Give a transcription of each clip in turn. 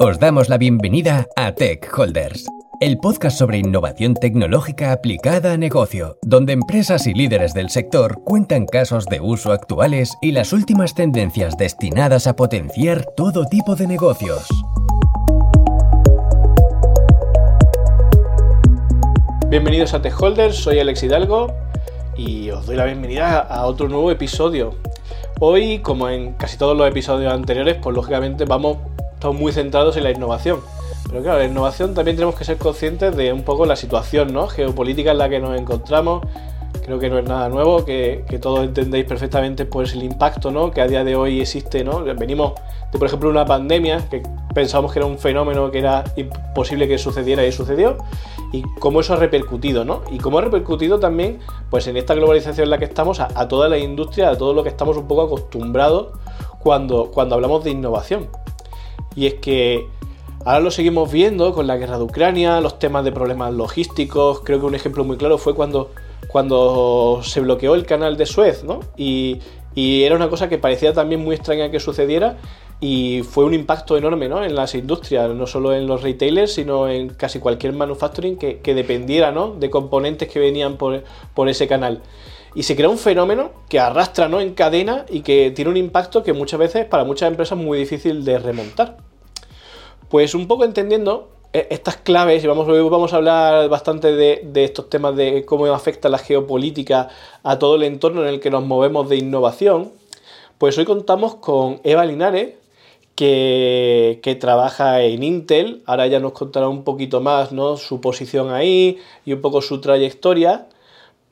Os damos la bienvenida a Tech Holders, el podcast sobre innovación tecnológica aplicada a negocio, donde empresas y líderes del sector cuentan casos de uso actuales y las últimas tendencias destinadas a potenciar todo tipo de negocios. Bienvenidos a Tech Holders, soy Alex Hidalgo y os doy la bienvenida a otro nuevo episodio. Hoy, como en casi todos los episodios anteriores, pues lógicamente vamos muy centrados en la innovación. Pero claro, la innovación también tenemos que ser conscientes de un poco la situación ¿no? geopolítica en la que nos encontramos. Creo que no es nada nuevo, que, todos entendéis perfectamente pues, el impacto ¿no? que a día de hoy existe. ¿no? Venimos de, por ejemplo, una pandemia que pensábamos que era un fenómeno que era imposible que sucediera y sucedió. Y cómo eso ha repercutido, ¿no? Y cómo ha repercutido también pues, en esta globalización en la que estamos a, a toda la industria, a todo lo que estamos un poco acostumbrados cuando, cuando hablamos de innovación. Y es que ahora lo seguimos viendo con la guerra de Ucrania, los temas de problemas logísticos. Creo que un ejemplo muy claro fue cuando, cuando se bloqueó el canal de Suez, ¿no? Y, era una cosa que parecía también muy extraña que sucediera y fue un impacto enorme ¿no? en las industrias, no solo en los retailers, sino en casi cualquier manufacturing que, dependiera ¿no? de componentes que venían por, por ese canal y se crea un fenómeno que arrastra ¿no? en cadena y que tiene un impacto que muchas veces para muchas empresas es muy difícil de remontar. Pues un poco entendiendo e, estas claves, y vamos, vamos a hablar bastante de, estos temas de cómo afecta la geopolítica a todo el entorno en el que nos movemos de innovación, pues hoy contamos con Eva Linares, que, que, trabaja en Intel. Ahora ya nos contará un poquito más ¿no? su posición ahí y un poco su trayectoria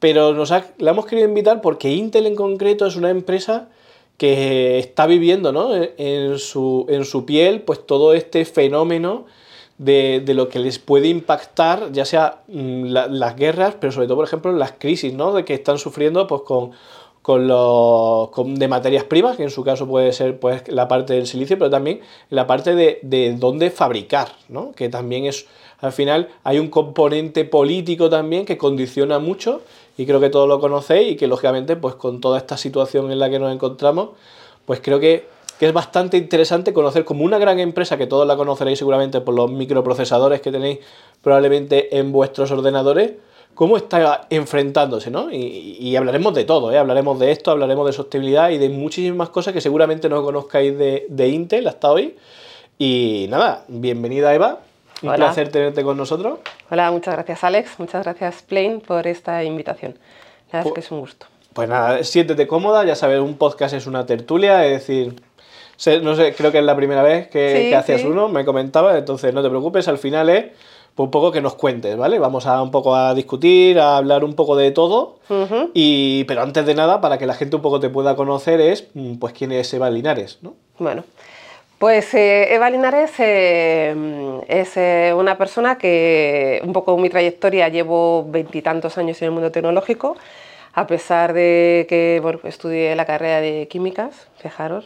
pero nos la hemos querido invitar porque Intel en concreto es una empresa que está viviendo ¿no? en, su, en su piel pues todo este fenómeno de, lo que les puede impactar, ya sea mm, las guerras, pero sobre todo, por ejemplo, las crisis ¿no? de que están sufriendo pues, con, con los de materias primas, que en su caso puede ser pues, la parte del silicio, pero también la parte de, de dónde fabricar, ¿no? que también es, al final, hay un componente político también que condiciona mucho y creo que todos lo conocéis y que lógicamente pues con toda esta situación en la que nos encontramos, pues creo que, es bastante interesante conocer como una gran empresa que todos la conoceréis seguramente por los microprocesadores que tenéis probablemente en vuestros ordenadores, cómo está enfrentándose, ¿no? Y, hablaremos de todo, ¿eh? Hablaremos de esto, hablaremos de sostenibilidad y de muchísimas cosas que seguramente no conozcáis de, de Intel hasta hoy. Y nada, bienvenida Eva. Un placer tenerte con nosotros. Hola, muchas gracias Alex, muchas gracias Plain por esta invitación. La verdad es que es un gusto. Pues nada, siéntete cómoda, ya sabes, un podcast es una tertulia, es decir, no sé, creo que es la primera vez que, hacías uno, me comentaba, entonces no te preocupes, al final es pues un poco que nos cuentes, ¿vale? Vamos a un poco a discutir, a hablar un poco de todo, y, pero antes de nada, para que la gente un poco te pueda conocer, es mm, pues quién es Eva Linares, ¿no? Bueno, pues eh, Eva Linares eh, es eh, una persona que, un poco mi trayectoria, llevo veintitantos años en el mundo tecnológico, a pesar de que estudié la carrera de químicas, fijaros,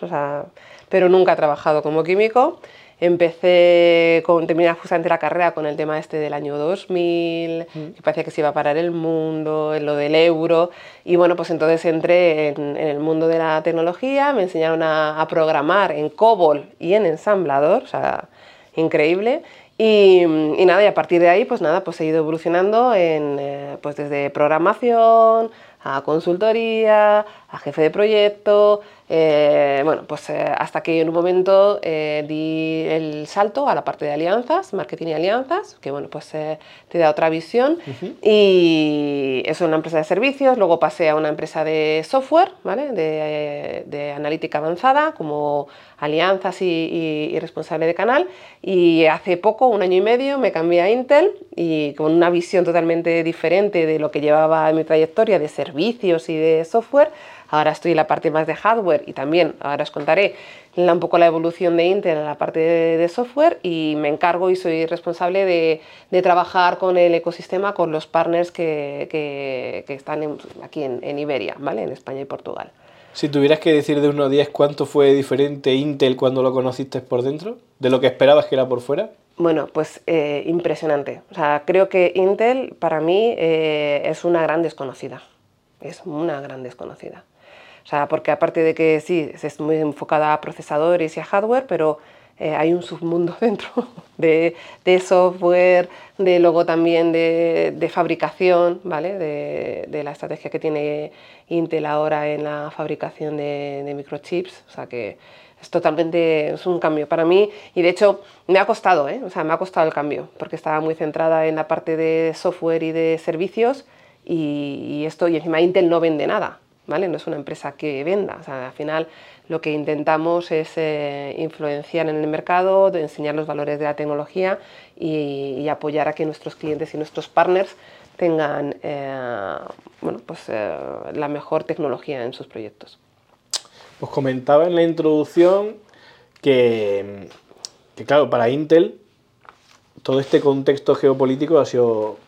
pero nunca he trabajado como químico. Empecé con terminar justamente la carrera con el tema este del año 2000, mm. que parecía que se iba a parar el mundo, en lo del euro. Y bueno, pues entonces entré en, el mundo de la tecnología, me enseñaron a, programar en COBOL y en ensamblador, o sea, increíble. Y, nada, y a partir de ahí, pues nada, pues he ido evolucionando en, eh, pues desde programación, a consultoría, a jefe de proyecto, eh, bueno, pues eh, hasta que en un momento eh, di el salto a la parte de alianzas, marketing y alianzas, que bueno, pues te da otra visión. Y es una empresa de servicios, luego pasé a una empresa de software, ¿vale? De, de analítica avanzada, como alianzas y, y, responsable de canal. Y hace poco, un año y medio, me cambié a Intel y con una visión totalmente diferente de lo que llevaba en mi trayectoria de servicios y de software Ahora estoy en la parte más de hardware y también, ahora os contaré un poco la evolución de Intel en la parte de, software y me encargo y soy responsable de, trabajar con el ecosistema, con los partners que, están aquí en, Iberia, ¿vale? en España y Portugal. Si tuvieras que decir de 1 a 10 cuánto fue diferente Intel cuando lo conociste por dentro, de lo que esperabas que era por fuera. Bueno, pues eh, impresionante. O sea, creo que Intel para mí eh, es una gran desconocida. Es una gran desconocida. O sea, porque aparte de que sí, es muy enfocada a procesadores y a hardware, pero eh, hay un submundo dentro de, software, de luego también de, fabricación, ¿vale? De, la estrategia que tiene Intel ahora en la fabricación de, microchips. O sea que es totalmente es un cambio para mí y de hecho me ha costado, ¿eh? o sea, me ha costado el cambio porque estaba muy centrada en la parte de software y de servicios y, esto, y encima Intel no vende nada, No es una empresa que venda, o sea, al final lo que intentamos es eh, influenciar en el mercado, enseñar los valores de la tecnología y, apoyar a que nuestros clientes y nuestros partners tengan eh, bueno, pues, eh, la mejor tecnología en sus proyectos. Os comentaba en la introducción que, claro, para Intel todo este contexto geopolítico ha sido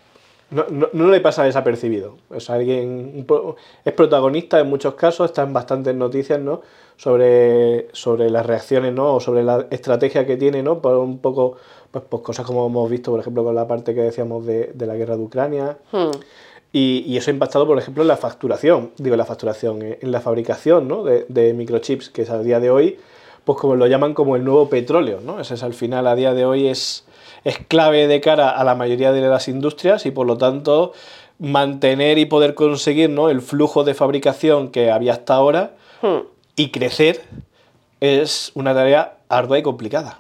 no, no, le pasa desapercibido. Es alguien es protagonista en muchos casos, está en bastantes noticias, ¿no? Sobre, sobre las reacciones, ¿no? O sobre la estrategia que tiene, ¿no? Por un poco, pues, pues cosas como hemos visto, por ejemplo, con la parte que decíamos de, la guerra de Ucrania. Hmm. Y, eso ha impactado, por ejemplo, en la facturación, digo, la facturación, eh, en la fabricación ¿no? de, de, microchips, que es a día de hoy, pues como lo llaman como el nuevo petróleo, ¿no? Ese es al final, a día de hoy, es es clave de cara a la mayoría de las industrias y por lo tanto mantener y poder conseguir ¿no? el flujo de fabricación que había hasta ahora hmm. y crecer es una tarea ardua y complicada.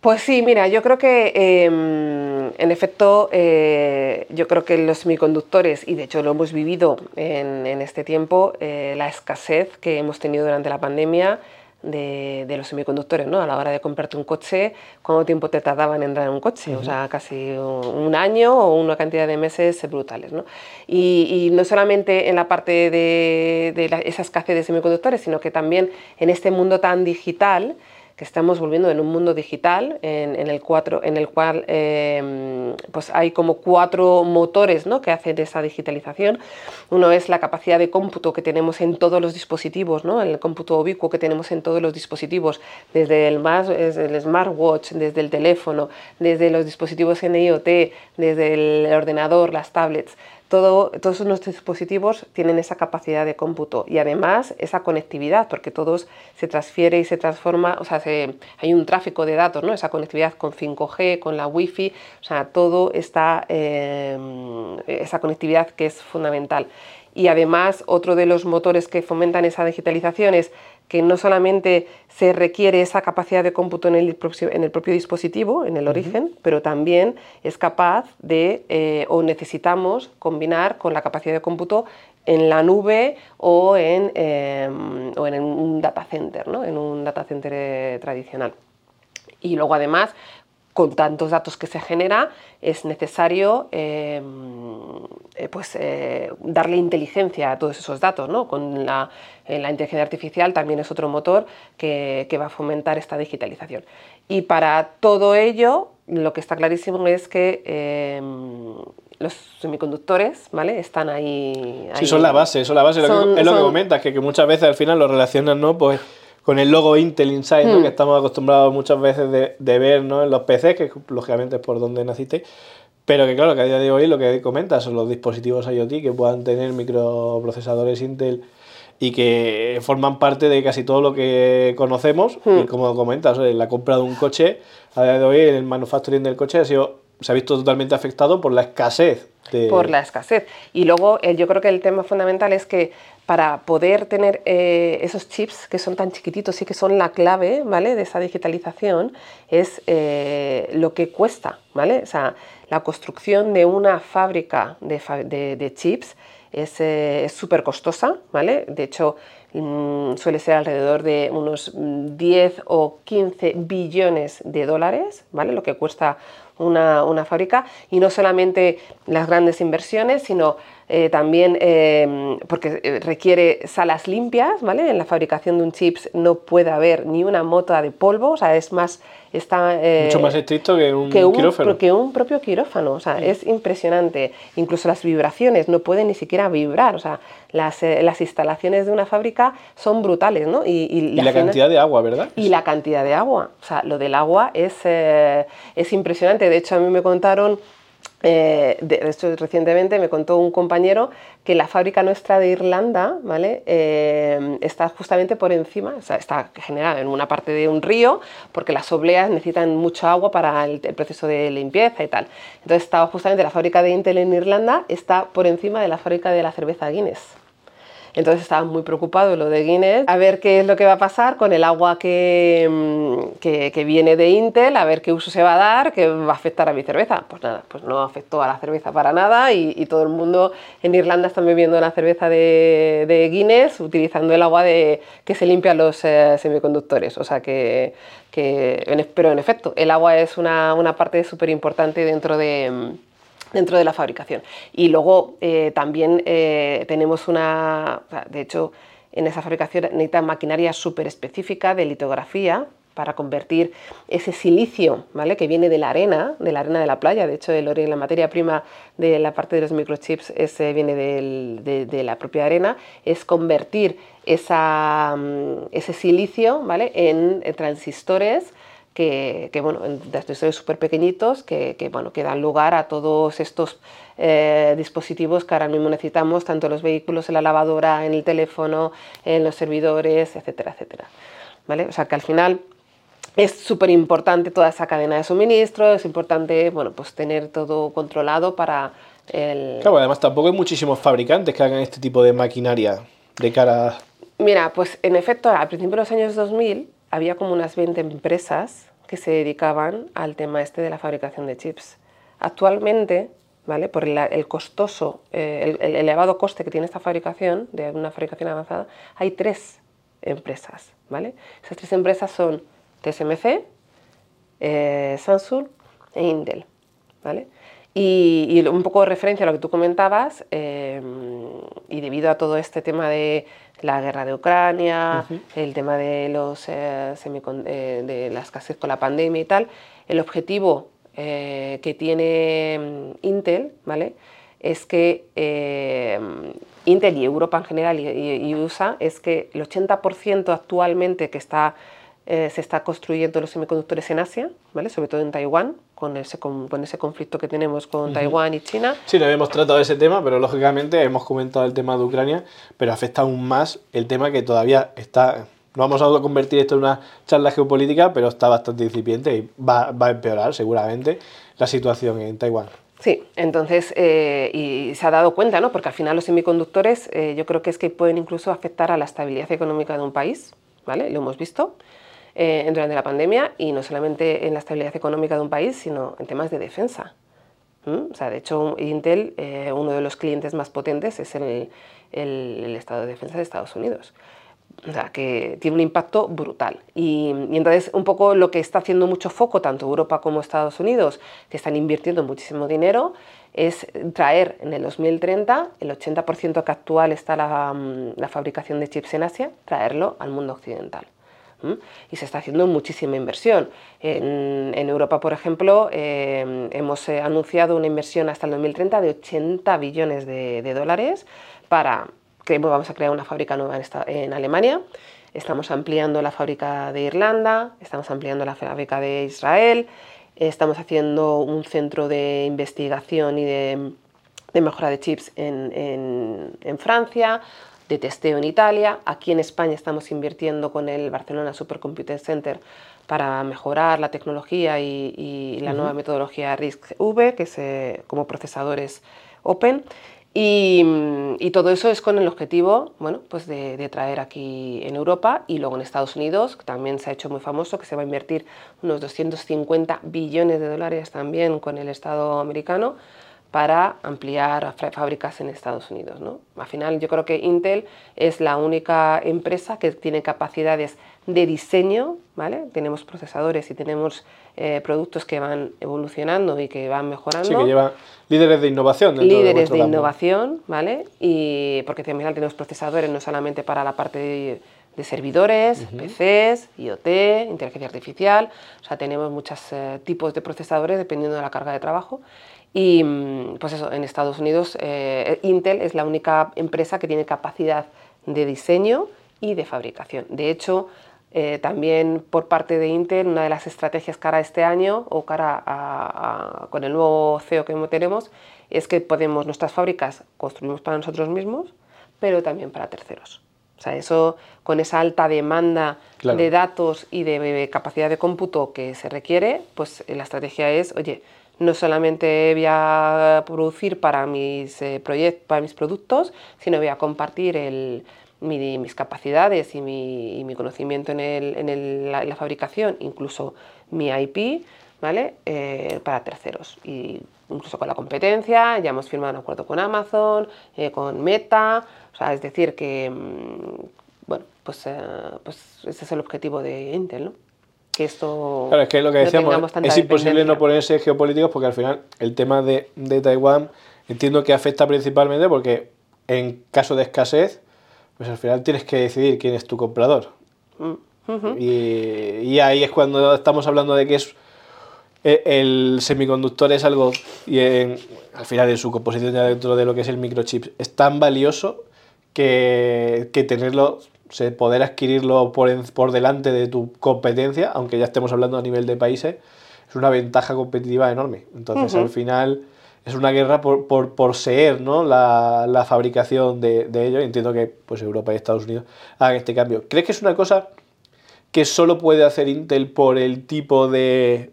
Pues sí, mira, yo creo que em, en efecto, eh, yo creo que los semiconductores, y de hecho lo hemos vivido en, este tiempo, eh, la escasez que hemos tenido durante la pandemia, de, los semiconductores, ¿no? A la hora de comprarte un coche, ¿cuánto tiempo te tardaban en entrar en un coche? O sea, casi un año o una cantidad de meses brutales, ¿no? Y, no solamente en la parte de, de esa escasez de semiconductores, sino que también en este mundo tan digital, que estamos volviendo en un mundo digital en, el, en el cual em, pues hay como cuatro motores ¿no? que hacen esa digitalización. Uno es la capacidad de cómputo que tenemos en todos los dispositivos, ¿no? el cómputo ubicuo que tenemos en todos los dispositivos, desde el, más, el smartwatch, desde el teléfono, desde los dispositivos en IoT, desde el ordenador, las tablets todos nuestros dispositivos tienen esa capacidad de cómputo y además esa conectividad, porque todos se transfiere y se transforma, o sea, hay un tráfico de datos, ¿no? esa conectividad con 5G, con la Wi-Fi, o sea, todo está, eh, esa conectividad que es fundamental. Y además, otro de los motores que fomentan esa digitalización es que no solamente se requiere esa capacidad de cómputo en el, propio dispositivo, en el origen, pero también es capaz de, eh, o necesitamos combinar con la capacidad de cómputo en la nube o en, em, o en un data center, ¿no? en un data center eh, tradicional. Y luego además con tantos datos que se genera, es necesario em, eh, pues, eh, darle inteligencia a todos esos datos. ¿no? Con la, la, inteligencia artificial también es otro motor que, va a fomentar esta digitalización. Y para todo ello, lo que está clarísimo es que em, los semiconductores, ¿vale? Están ahí, Sí, son la base, son la base. es lo que comentas, que, que, muchas veces al final lo relacionan, ¿no? Pues con el logo Intel Inside, que hmm. estamos acostumbrados muchas veces de, ver ¿no? en los PCs, que lógicamente es por donde naciste, pero que claro, que a día de hoy lo que comentas son los dispositivos IoT que puedan tener microprocesadores Intel y que forman parte de casi todo lo que conocemos. Hmm. Y como comentas, la compra de un coche, a día de hoy el manufacturing del coche ha sido, se ha visto totalmente afectado por la escasez. De... Por la escasez. Y luego yo creo que el tema fundamental es que para poder tener eh, esos chips que son tan chiquititos y que son la clave ¿vale? de esa digitalización es eh, lo que cuesta. ¿vale? O sea, la construcción de una fábrica de, chips es súper costosa. ¿vale? De hecho, mm, suele ser alrededor de unos 10 o 15 billones de dólares, ¿vale? lo que cuesta una, una fábrica. Y no solamente las grandes inversiones, sino eh, también em, porque eh, requiere salas limpias, ¿vale? En la fabricación de un chips no puede haber ni una mota de polvo, o sea, es más está eh, mucho más estricto que un, quirófano. Que un propio quirófano, o sea, es impresionante. Incluso las vibraciones no pueden ni siquiera vibrar, o sea, las, las instalaciones de una fábrica son brutales, ¿no? Y, la, cantidad de agua, ¿verdad? Y la cantidad de agua, o sea, lo del agua es, es impresionante. De hecho, a mí me contaron eh, de hecho, recientemente me contó un compañero que la fábrica nuestra de Irlanda ¿vale? Eh, está justamente por encima, o sea, está generada en una parte de un río, porque las obleas necesitan mucha agua para el, el, proceso de limpieza y tal. Entonces, estaba justamente la fábrica de Intel en Irlanda, está por encima de la fábrica de la cerveza Guinness. Entonces estaba muy preocupado lo de Guinness, a ver qué es lo que va a pasar con el agua que, mm, que, que, viene de Intel, a ver qué uso se va a dar, que va a afectar a mi cerveza. Pues nada, pues no afectó a la cerveza para nada y, y todo el mundo en Irlanda está bebiendo la cerveza de, de Guinness utilizando el agua de, que se limpia los eh, semiconductores. O sea que, que, pero en efecto, el agua es una, una parte súper importante dentro de mm, dentro de la fabricación. Y luego eh, también eh, tenemos una, de hecho, en esa fabricación necesita maquinaria súper específica de litografía para convertir ese silicio ¿vale? que viene de la arena, de la arena de la playa, de hecho el oro, la materia prima de la parte de los microchips ese viene del, de, la propia arena, es convertir esa, mm, ese silicio ¿vale? en transistores que, que bueno, de transistores súper pequeñitos que, que, bueno, que dan lugar a todos estos eh, dispositivos que ahora mismo necesitamos, tanto en los vehículos, en la lavadora, en el teléfono, en los servidores, etcétera, etcétera. ¿Vale? O sea que al final es súper importante toda esa cadena de suministro, es importante bueno, pues tener todo controlado para el... Claro, además tampoco hay muchísimos fabricantes que hagan este tipo de maquinaria de cara a... Mira, pues en efecto, al principio de los años 2000 había como unas 20 empresas que se dedicaban al tema este de la fabricación de chips. Actualmente, ¿vale? por el, costoso, eh, el, el, elevado coste que tiene esta fabricación, de una fabricación avanzada, hay tres empresas. ¿vale? Esas tres empresas son TSMC, eh, Samsung e Intel. ¿vale? Y, y, un poco de referencia a lo que tú comentabas, eh, y debido a todo este tema de la guerra de Ucrania, uh -huh. el tema de, los, eh, eh, de la escasez con la pandemia y tal, el objetivo eh, que tiene mm, Intel, ¿vale? Es que eh, Intel y Europa en general y, y, USA es que el 80% actualmente que está eh, se está construyendo los semiconductores en Asia, ¿vale? sobre todo en Taiwán, con ese, con, con ese conflicto que tenemos con uh -huh. Taiwán y China. Sí, no hemos tratado ese tema, pero lógicamente hemos comentado el tema de Ucrania, pero afecta aún más el tema que todavía está... No vamos a convertir esto en una charla geopolítica, pero está bastante incipiente y va, va a empeorar seguramente la situación en Taiwán. Sí, entonces, eh, y se ha dado cuenta, ¿no? Porque al final los semiconductores eh, yo creo que es que pueden incluso afectar a la estabilidad económica de un país, ¿vale? Lo hemos visto eh, durante la pandemia y no solamente en la estabilidad económica de un país, sino en temas de defensa. ¿Mm? O sea, de hecho, Intel, eh, uno de los clientes más potentes es el, el, el, Estado de Defensa de Estados Unidos. O sea, que tiene un impacto brutal. Y, entonces, un poco lo que está haciendo mucho foco, tanto Europa como Estados Unidos, que están invirtiendo muchísimo dinero, es traer en el 2030 el 80% que actual está la, la fabricación de chips en Asia, traerlo al mundo occidental y se está haciendo muchísima inversión. En, Europa, por ejemplo, eh, hemos eh, anunciado una inversión hasta el 2030 de 80 billones de, dólares para que vamos a crear una fábrica nueva en, Alemania. Estamos ampliando la fábrica de Irlanda, estamos ampliando la fábrica de Israel, estamos haciendo un centro de investigación y de, mejora de chips en Francia, de testeo en Italia. Aquí en España estamos invirtiendo con el Barcelona Supercomputer Center para mejorar la tecnología y, y la uh -huh. nueva metodología RISC-V, que es eh, como procesadores Open. Y, y, todo eso es con el objetivo bueno, pues de, de, traer aquí en Europa y luego en Estados Unidos, que también se ha hecho muy famoso, que se va a invertir unos 250 billones de dólares también con el Estado americano para ampliar fábricas en Estados Unidos. ¿no? Al final yo creo que Intel es la única empresa que tiene capacidades de diseño, ¿vale? tenemos procesadores y tenemos eh, productos que van evolucionando y que van mejorando. Sí, que lleva líderes de innovación. Líderes de, de innovación, ¿vale? Y porque también tenemos procesadores no solamente para la parte de, de servidores, uh -huh. PCs, IoT, inteligencia artificial, o sea, tenemos muchos eh, tipos de procesadores dependiendo de la carga de trabajo y mm, pues eso, en Estados Unidos eh, Intel es la única empresa que tiene capacidad de diseño y de fabricación. De hecho, Eh, también por parte de Intel, una de las estrategias cara a este año o cara a, con el nuevo CEO que tenemos es que podemos nuestras fábricas construimos para nosotros mismos, pero también para terceros. O sea, eso con esa alta demanda de datos y de capacidad de cómputo que se requiere, pues la estrategia es, oye, no solamente voy a producir para mis, eh, para mis productos, sino voy a compartir mis capacidades y mi, mi conocimiento en, la, fabricación, incluso mi IP, ¿vale? Eh, para terceros. Y incluso con la competencia, ya hemos firmado un acuerdo con Amazon, eh, con Meta, o sea, es decir, que, mm, bueno, pues, pues ese es el objetivo de Intel, ¿no? Que esto. Claro, es que lo que decíamos, es imposible no ponerse geopolíticos porque al final el tema de, de Taiwán entiendo que afecta principalmente porque en caso de escasez pues al final tienes que decidir quién es tu comprador. Mm, y, ahí es cuando estamos hablando de que es e, el semiconductor es algo, y al final en su composición ya dentro de lo que es el microchip, es tan valioso que, que tenerlo, poder adquirirlo por, por delante de tu competencia, aunque ya estemos hablando a nivel de países, es una ventaja competitiva enorme. Entonces al final es una guerra por, por, por ser ¿no? la, la fabricación de, de ellos. Entiendo que pues, Europa y Estados Unidos hagan este cambio. ¿Crees que es una cosa que solo puede hacer Intel por el tipo de,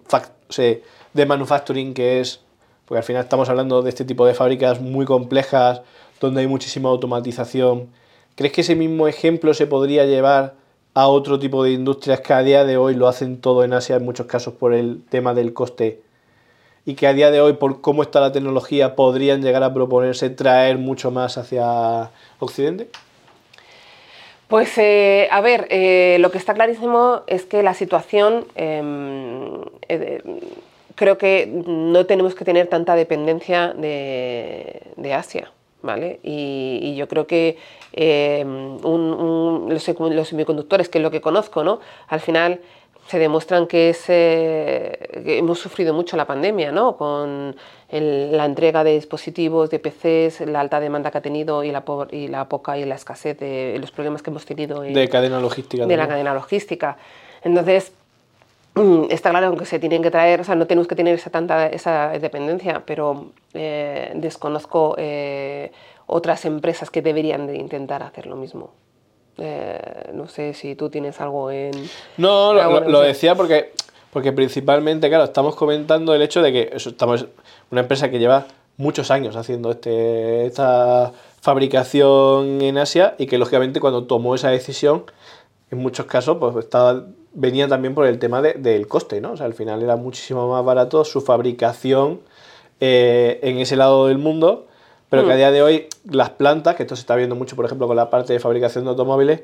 de manufacturing que es? Porque al final estamos hablando de este tipo de fábricas muy complejas, donde hay muchísima automatización. ¿Crees que ese mismo ejemplo se podría llevar a otro tipo de industrias que a día de hoy lo hacen todo en Asia, en muchos casos por el tema del coste y que a día de hoy, por cómo está la tecnología, podrían llegar a proponerse traer mucho más hacia Occidente? Pues eh, a ver, eh, lo que está clarísimo es que la situación, em, eh, creo que no tenemos que tener tanta dependencia de, Asia. ¿Vale? Y, yo creo que em, los, los, semiconductores, que es lo que conozco, ¿no? al final se demuestran que, es, que hemos sufrido mucho la pandemia, ¿no? con la entrega de dispositivos, de PCs, la alta demanda que ha tenido y la, y la poca y la escasez de los problemas que hemos tenido de cadena logística. De la cadena logística. Entonces, está claro que se tienen que traer, o sea, no tenemos que tener esa tanta esa dependencia, pero eh, desconozco eh, otras empresas que deberían de intentar hacer lo mismo. Eh, no sé si tú tienes algo en... No, lo, decía porque, porque principalmente, claro, estamos comentando el hecho de que estamos una empresa que lleva muchos años haciendo este, esta fabricación en Asia y que lógicamente cuando tomó esa decisión, en muchos casos, pues estaba, venía también por el tema del coste, ¿no? O sea, al final era muchísimo más barato su fabricación eh, en ese lado del mundo pero que a mm. día de hoy las plantas, que esto se está viendo mucho, por ejemplo, con la parte de fabricación de automóviles,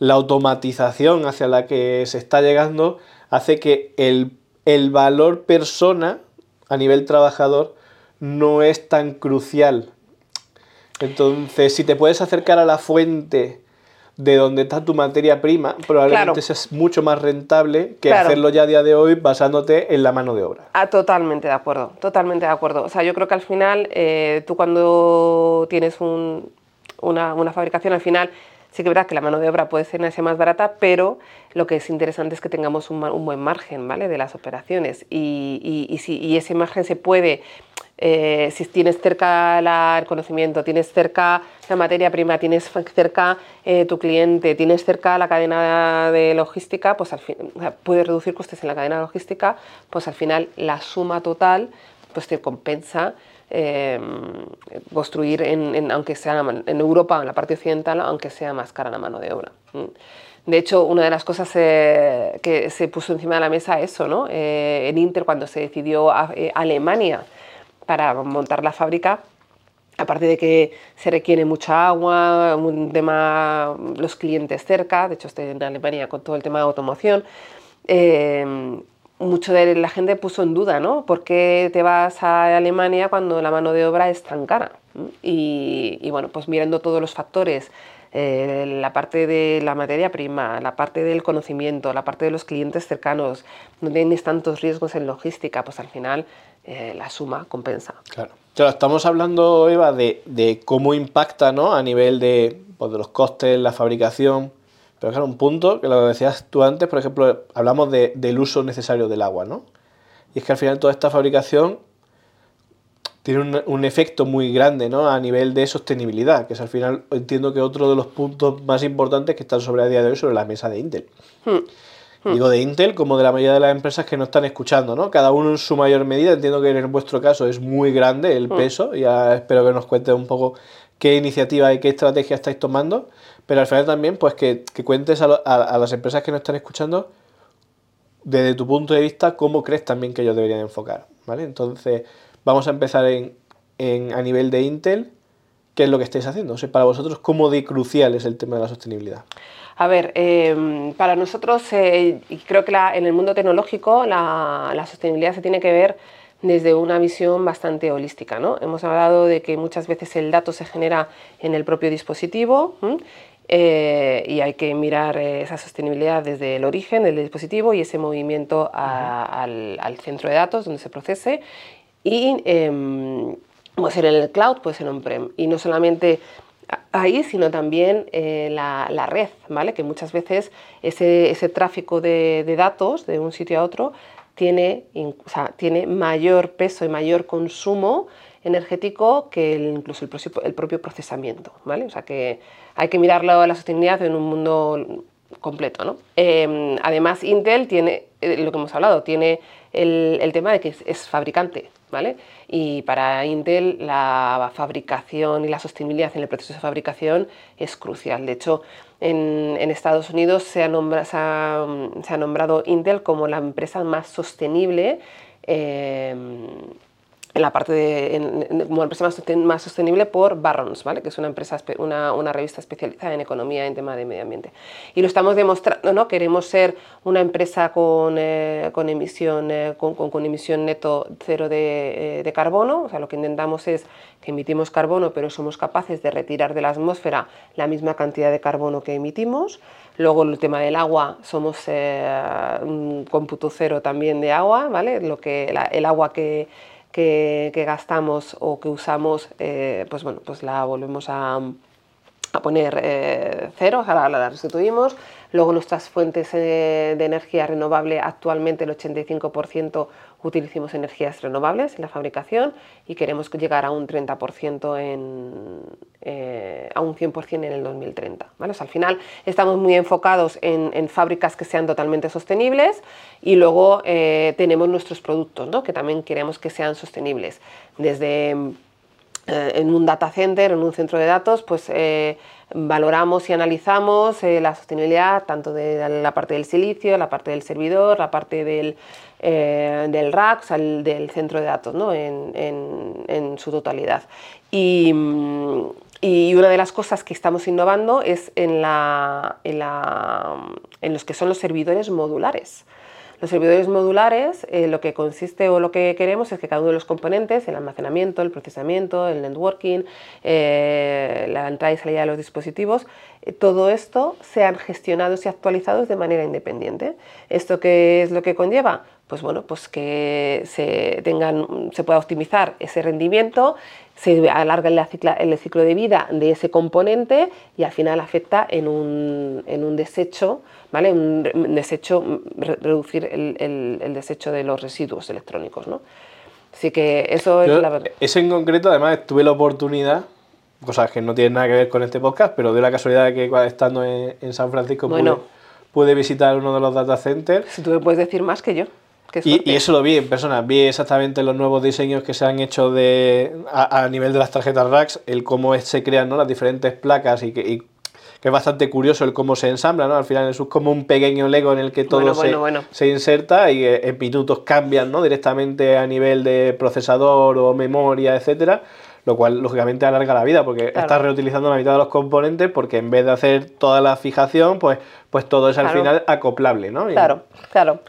la automatización hacia la que se está llegando hace que el, el valor persona a nivel trabajador no es tan crucial. Entonces, si te puedes acercar a la fuente de donde está tu materia prima, probablemente es mucho más rentable que hacerlo ya a día de hoy basándote en la mano de obra. Ah, totalmente de acuerdo, totalmente de acuerdo. O sea, yo creo que al final, eh, tú cuando tienes una, una, fabricación, al final sí que es verdad que la mano de obra puede ser más barata, pero lo que es interesante es que tengamos un, un buen margen ¿vale? de las operaciones y, y, y, si, y ese margen se puede eh, si tienes cerca el conocimiento, tienes cerca la materia prima, tienes cerca eh, tu cliente, tienes cerca la cadena de logística, pues al fin, puedes reducir costes en la cadena logística, pues al final la suma total pues te compensa eh, construir, en, aunque sea en Europa, en la parte occidental, aunque sea más cara la mano de obra. De hecho, una de las cosas que se puso encima de la mesa eso, ¿no? en Inter, cuando se decidió Alemania para montar la fábrica, aparte de que se requiere mucha agua, un tema, los clientes cerca, de hecho estoy en Alemania con todo el tema de automoción, eh, mucho de la gente puso en duda, ¿no? ¿Por qué te vas a Alemania cuando la mano de obra es tan cara? Y, y bueno, pues mirando todos los factores, eh, la parte de la materia prima, la parte del conocimiento, la parte de los clientes cercanos, no tienes tantos riesgos en logística, pues al final eh, la suma compensa. Claro. Claro, estamos hablando, Eva, de, de cómo impacta ¿no? a nivel de, pues, de los costes, la fabricación, Pero claro, un punto, que lo decías tú antes, por ejemplo, hablamos del uso necesario del agua, ¿no? Y es que al final toda esta fabricación tiene un, efecto muy grande ¿no? a nivel de sostenibilidad, que es al final entiendo que otro de los puntos más importantes que están sobre a día de hoy sobre la mesa de Intel. Hmm. Hmm. Digo de Intel como de la mayoría de las empresas que nos están escuchando, ¿no? Cada uno en su mayor medida, entiendo que en vuestro caso es muy grande el hmm. peso, ya espero que nos cuentes un poco qué iniciativa y qué estrategia estáis tomando, pero al final también pues que, cuentes a, a las empresas que nos están escuchando desde tu punto de vista cómo crees también que ellos deberían enfocar, ¿vale? Entonces, Vamos a empezar en, a nivel de Intel. ¿Qué es lo que estáis haciendo? O sea, para vosotros, ¿cómo de crucial es el tema de la sostenibilidad? A ver, em, para nosotros, eh, y creo que en el mundo tecnológico la, sostenibilidad se tiene que ver desde una visión bastante holística. ¿no? Hemos hablado de que muchas veces el dato se genera en el propio dispositivo eh, y hay que mirar eh, esa sostenibilidad desde el origen del dispositivo y ese movimiento al, al, centro de datos donde se procese y eh, en el cloud, puede ser on-prem. Y no solamente ahí, sino también eh, la, la, red, ¿vale? que muchas veces ese, ese tráfico de, de, datos de un sitio a otro tiene, tiene mayor peso y mayor consumo energético que incluso el, el, propio procesamiento. ¿vale? O sea que hay que mirarlo la sostenibilidad en un mundo completo. ¿no? Eh, además, Intel tiene, eh, lo que hemos hablado, tiene el, el tema de que es fabricante y para Intel la fabricación y la sostenibilidad en el proceso de fabricación es crucial. De hecho, en, Estados Unidos se ha, nombrado Intel como la empresa más sostenible eh, en la parte de, como empresa más, sostenible por Barrons, ¿vale? que es una, empresa, una, una, revista especializada en economía en tema de medio ambiente. Y lo estamos demostrando, ¿no? queremos ser una empresa con, eh, con emisión, eh, con, con, emisión neto cero de, eh, de, carbono, o sea, lo que intentamos es que emitimos carbono, pero somos capaces de retirar de la atmósfera la misma cantidad de carbono que emitimos. Luego el tema del agua, somos un cómputo cero también de agua, ¿vale? Lo que, el agua que que, gastamos o que usamos, eh, pues bueno, pues la volvemos a, a poner eh, cero, o sea, la, la restituimos. Luego nuestras fuentes eh, de energía renovable, actualmente el 85% utilizamos energías renovables en la fabricación y queremos llegar a un 30% en, eh, a un 100% en el 2030. ¿vale? al final estamos muy enfocados en, fábricas que sean totalmente sostenibles y luego eh, tenemos nuestros productos ¿no? que también queremos que sean sostenibles. Desde eh, en un data center, en un centro de datos, pues valoramos y analizamos la sostenibilidad tanto de la parte del silicio, la parte del servidor, la parte del, del rack, del centro de datos ¿no? en, en, su totalidad. Y, y una de las cosas que estamos innovando es en, la, en, la, los que son los servidores modulares. Los servidores modulares, eh, lo que consiste o lo que queremos es que cada uno de los componentes, el almacenamiento, el procesamiento, el networking, eh, la entrada y salida de los dispositivos, todo esto sean gestionados y actualizados de manera independiente. ¿Esto qué es lo que conlleva? Pues bueno, pues que se, tengan, se pueda optimizar ese rendimiento, se alarga el, ciclo de vida de ese componente y al final afecta en un, en un desecho, ¿vale? Un desecho, reducir el, el, desecho de los residuos electrónicos, ¿no? Así que eso es la verdad. Eso en concreto, además, tuve la oportunidad, cosas que no tienen nada que ver con este podcast, pero de la casualidad de que estando en, San Francisco pude, pude, visitar uno de los data centers. Si tú me puedes decir más que yo. Y, eso lo vi en persona, vi exactamente los nuevos diseños que se han hecho de, a, nivel de las tarjetas racks, el cómo se crean ¿no? las diferentes placas y que, es bastante curioso el cómo se ensambla, ¿no? Al final eso es como un pequeño Lego en el que todo se, se, inserta y en minutos cambian, ¿no? Directamente a nivel de procesador o memoria, etcétera lo cual lógicamente alarga la vida porque estás reutilizando la mitad de los componentes porque en vez de hacer toda la fijación, pues, pues todo es al final acoplable, ¿no? Claro, claro.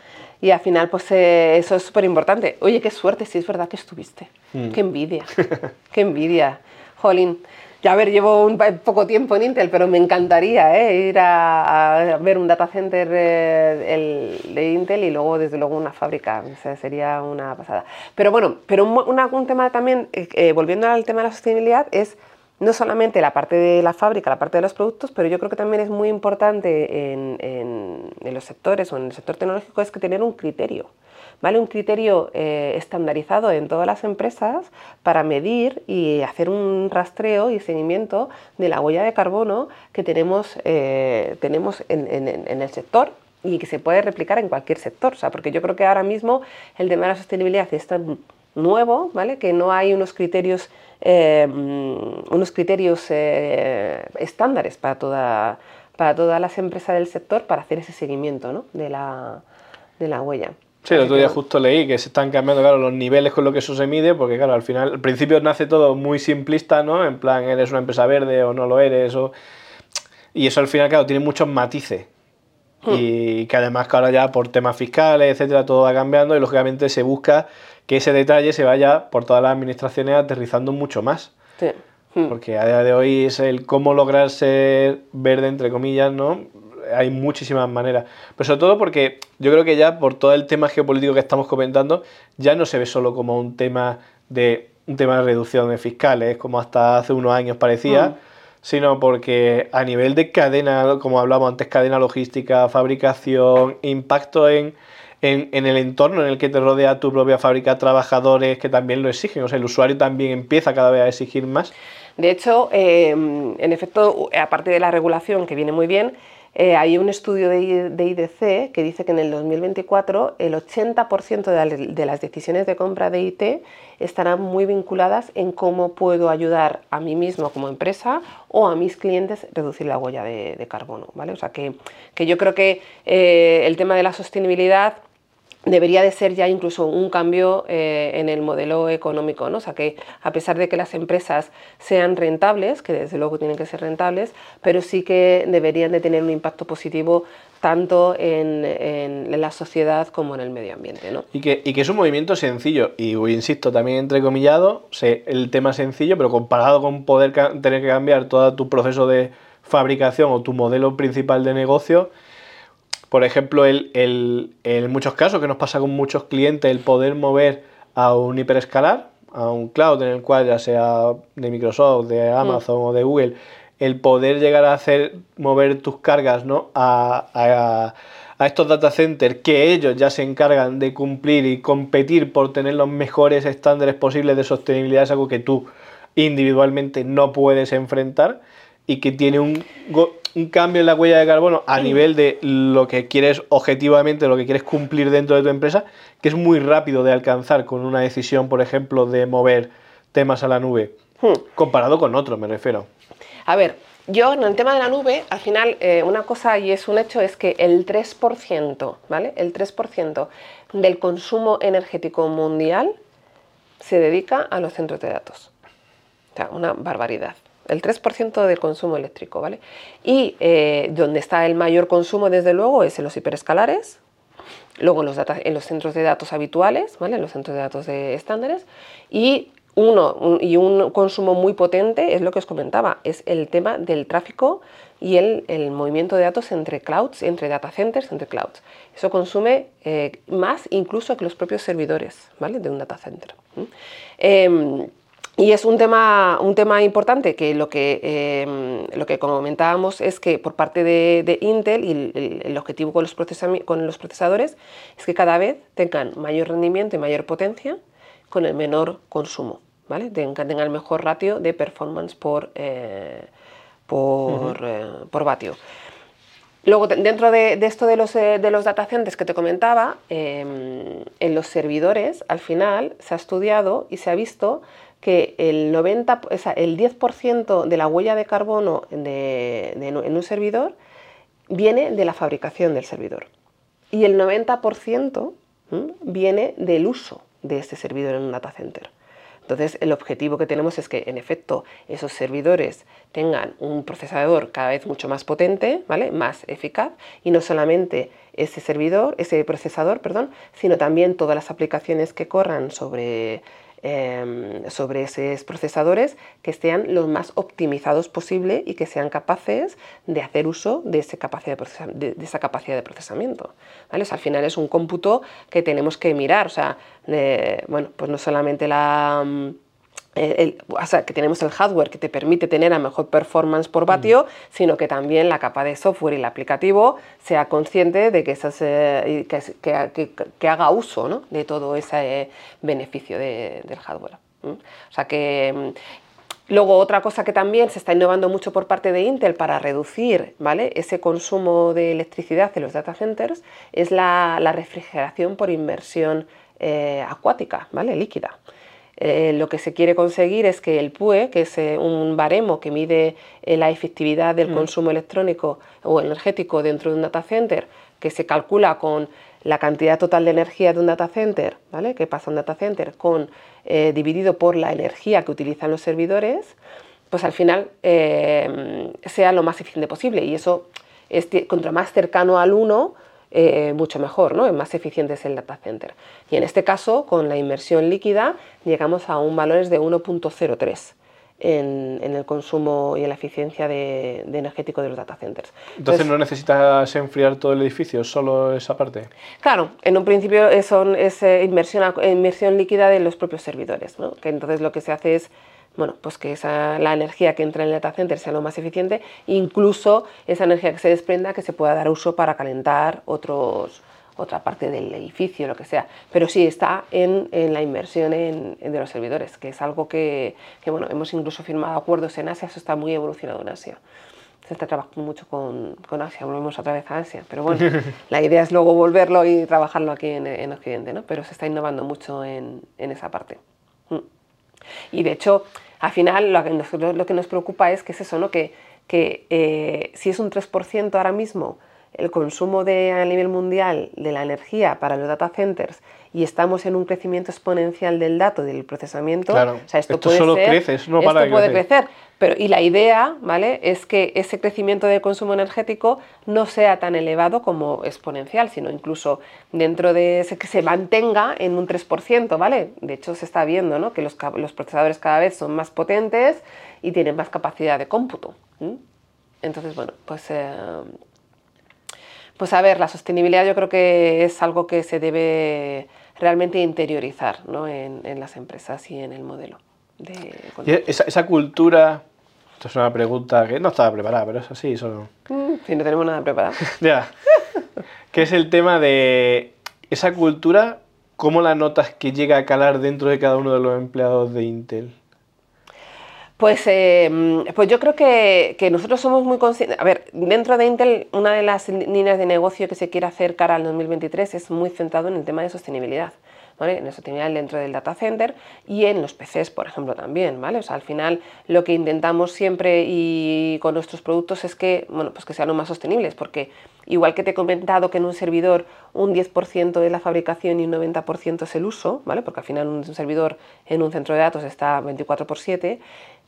Y al final, pues eh, eso es súper importante. Oye, qué suerte, si es verdad que estuviste. Mm. Qué envidia, qué envidia. Jolín, ya a ver, llevo un poco tiempo en Intel, pero me encantaría ¿eh? ir a, ver un data center eh, de Intel y luego, desde luego, una fábrica. sería una pasada. Pero bueno, pero un, un tema también, volviendo al tema de la sostenibilidad, es no solamente la parte de la fábrica, la parte de los productos, pero yo creo que también es muy importante en, en, los sectores o en el sector tecnológico es que tener un criterio, ¿vale? Un criterio eh, estandarizado en todas las empresas para medir y hacer un rastreo y seguimiento de la huella de carbono que tenemos, eh, tenemos en, el sector y que se puede replicar en cualquier sector, o sea, porque yo creo que ahora mismo el tema de la sostenibilidad es tan nuevo, ¿vale? Que no hay unos criterios eh, unos criterios estándares para, toda, para todas las empresas del sector para hacer ese seguimiento de, la, de la huella. Sí, el otro día justo leí que se están cambiando claro, los niveles con lo que eso se mide, porque claro, al final, al principio nace todo muy simplista, ¿no? En plan, eres una empresa verde o no lo eres, o... y eso al final, claro, tiene muchos matices. Hmm. Y que además que ahora ya por temas fiscales, etcétera, todo va cambiando y lógicamente se busca que ese detalle se vaya por todas las administraciones aterrizando mucho más. Sí. Hmm. Porque a día de hoy es el cómo lograr ser verde, entre comillas, ¿no? Hay muchísimas maneras. Pero sobre todo porque yo creo que ya por todo el tema geopolítico que estamos comentando, ya no se ve solo como un tema de un tema de reducción de fiscales, como hasta hace unos años parecía, hmm. sino porque a nivel de cadena, como hablábamos antes, cadena logística, fabricación, impacto en en, el entorno en el que te rodea tu propia fábrica, trabajadores que también lo exigen. O sea, el usuario también empieza cada vez a exigir más. De hecho, em, en efecto, aparte de la regulación que viene muy bien, eh, hay un estudio de, IDC que dice que en el 2024 el 80% de, las decisiones de compra de IT estarán muy vinculadas en cómo puedo ayudar a mí mismo como empresa o a mis clientes a reducir la huella de, carbono. ¿vale? O sea que, que yo creo que eh, el tema de la sostenibilidad debería de ser ya incluso un cambio eh, en el modelo económico, ¿no? O sea que a pesar de que las empresas sean rentables, que desde luego tienen que ser rentables, pero sí que deberían de tener un impacto positivo tanto en, la sociedad como en el medio ambiente. ¿no? Y, que, que es un movimiento sencillo, y insisto, también entrecomillado, sé el tema sencillo, pero comparado con poder tener que cambiar todo tu proceso de fabricación o tu modelo principal de negocio, por ejemplo, el, en muchos casos que nos pasa con muchos clientes, el poder mover a un hiperescalar, a un cloud en el cual ya sea de Microsoft, de mm. Amazon o de Google, el poder llegar a hacer mover tus cargas ¿no? a, a, estos data centers que ellos ya se encargan de cumplir y competir por tener los mejores estándares posibles de sostenibilidad, es algo que tú individualmente no puedes enfrentar y que tiene un, un cambio en la huella de carbono a nivel de lo que quieres objetivamente, lo que quieres cumplir dentro de tu empresa, que es muy rápido de alcanzar con una decisión, por ejemplo, de mover temas a la nube, hmm. comparado con otros, me refiero. A ver, yo en el tema de la nube, al final, eh, una cosa y es un hecho es que el 3%, ¿vale? El 3% del consumo energético mundial se dedica a los centros de datos. O sea, una barbaridad el 3% del consumo eléctrico, ¿vale? Y eh, donde está el mayor consumo, desde luego, es en los hiperescalares, luego en los, en los centros de datos habituales, ¿vale? En los centros de datos de estándares, y uno, y un consumo muy potente es lo que os comentaba, es el tema del tráfico y el, movimiento de datos entre clouds, entre data centers, entre clouds. Eso consume eh, más incluso que los propios servidores ¿vale? de un data center. Y es un tema, un tema importante que lo, que em, lo que comentábamos es que por parte de, Intel y el, objetivo con los, con los procesadores es que cada vez tengan mayor rendimiento y mayor potencia con el menor consumo, ¿vale? tengan, el mejor ratio de performance por, eh, por, eh, por vatio. Luego, dentro de, esto de los, eh, de los datacenters que te comentaba, em, en los servidores, al final se ha estudiado y se ha visto que el, 90, el 10% de la huella de carbono en un servidor viene de la fabricación del servidor y el 90% viene del uso de este servidor en un data center. Entonces, el objetivo que tenemos es que, en efecto, esos servidores tengan un procesador cada vez mucho más potente, ¿vale? más eficaz, y no solamente ese servidor, ese procesador, perdón, sino también todas las aplicaciones que corran sobre Em, sobre esos procesadores que estén lo más optimizados posible y que sean capaces de hacer uso de, esa capacidad de, procesamiento. al final es un cómputo que tenemos que mirar, o sea, bueno, pues no solamente la... sea, que tenemos el hardware que te permite tener a mejor performance por vatio, sino que también la capa de software y el aplicativo sea consciente de que, eh, haga uso de todo ese eh, beneficio del hardware. O sea que mm, Luego, otra cosa que también se está innovando mucho por parte de Intel para reducir ¿vale? ese consumo de electricidad en los data centers es la, refrigeración por inmersión eh, acuática, ¿vale? líquida. Eh, lo que se quiere conseguir es que el PUE, que es eh, un baremo que mide eh, la efectividad del mm. consumo electrónico o energético dentro de un data center, que se calcula con la cantidad total de energía de un data center, ¿vale? que pasa un data center, con, dividido por la energía que utilizan los servidores, pues al final sea lo más eficiente posible. Y eso, es, contra más cercano al 1, eh, mucho mejor, ¿no? es más eficiente es el data center. Y en este caso, con la inmersión líquida, llegamos a un valores de 1.03. En, el consumo y en la eficiencia de, energético de los data centers. Entonces, no necesitas enfriar todo el edificio, solo esa parte. Claro, en un principio son, es eh, inmersión, inmersión líquida de los propios servidores, ¿no? que entonces lo que se hace es bueno, pues que esa, la energía que entra en el data center sea lo más eficiente, incluso esa energía que se desprenda que se pueda dar uso para calentar otros, otra parte del edificio, lo que sea. Pero sí está en, la inversión en, de los servidores, que es algo que, bueno, hemos incluso firmado acuerdos en Asia, eso está muy evolucionado en Asia. Se está trabajando mucho con, Asia, volvemos otra vez a Asia, pero bueno, la idea es luego volverlo y trabajarlo aquí en, Occidente, ¿no? Pero se está innovando mucho en, esa parte. Y de hecho, al final lo que nos, lo que nos preocupa es que es eso, ¿no? que, que eh, si es un 3% ahora mismo el consumo de, a nivel mundial de la energía para los data centers y estamos en un crecimiento exponencial del dato, del procesamiento, claro, o sea, esto, puede solo crece, no esto puede crecer. Pero, y la idea ¿vale? es que ese crecimiento de consumo energético no sea tan elevado como exponencial, sino incluso dentro de ese que se mantenga en un 3%, ¿vale? De hecho, se está viendo ¿no? que los, los, procesadores cada vez son más potentes y tienen más capacidad de cómputo. Entonces, bueno, pues eh, pues a ver, la sostenibilidad yo creo que es algo que se debe realmente interiorizar en, las empresas y en el modelo. De... esa, cultura, esto es una pregunta que no estaba preparada, pero es así, solo... Mm, si no tenemos nada preparado. ya, que es el tema de esa cultura, ¿cómo la notas que llega a calar dentro de cada uno de los empleados de Intel? Pues, eh, pues yo creo que, nosotros somos muy conscientes. A ver, dentro de Intel, una de las líneas de negocio que se quiere hacer cara al 2023 es muy centrado en el tema de sostenibilidad. ¿vale? En la sostenibilidad dentro del data center y en los PCs, por ejemplo, también. ¿vale? O sea, al final lo que intentamos siempre y con nuestros productos es que, bueno, pues que sean lo más sostenibles, porque igual que te he comentado que en un servidor un 10% es la fabricación y un 90% es el uso, ¿vale? porque al final un servidor en un centro de datos está 24 por 7,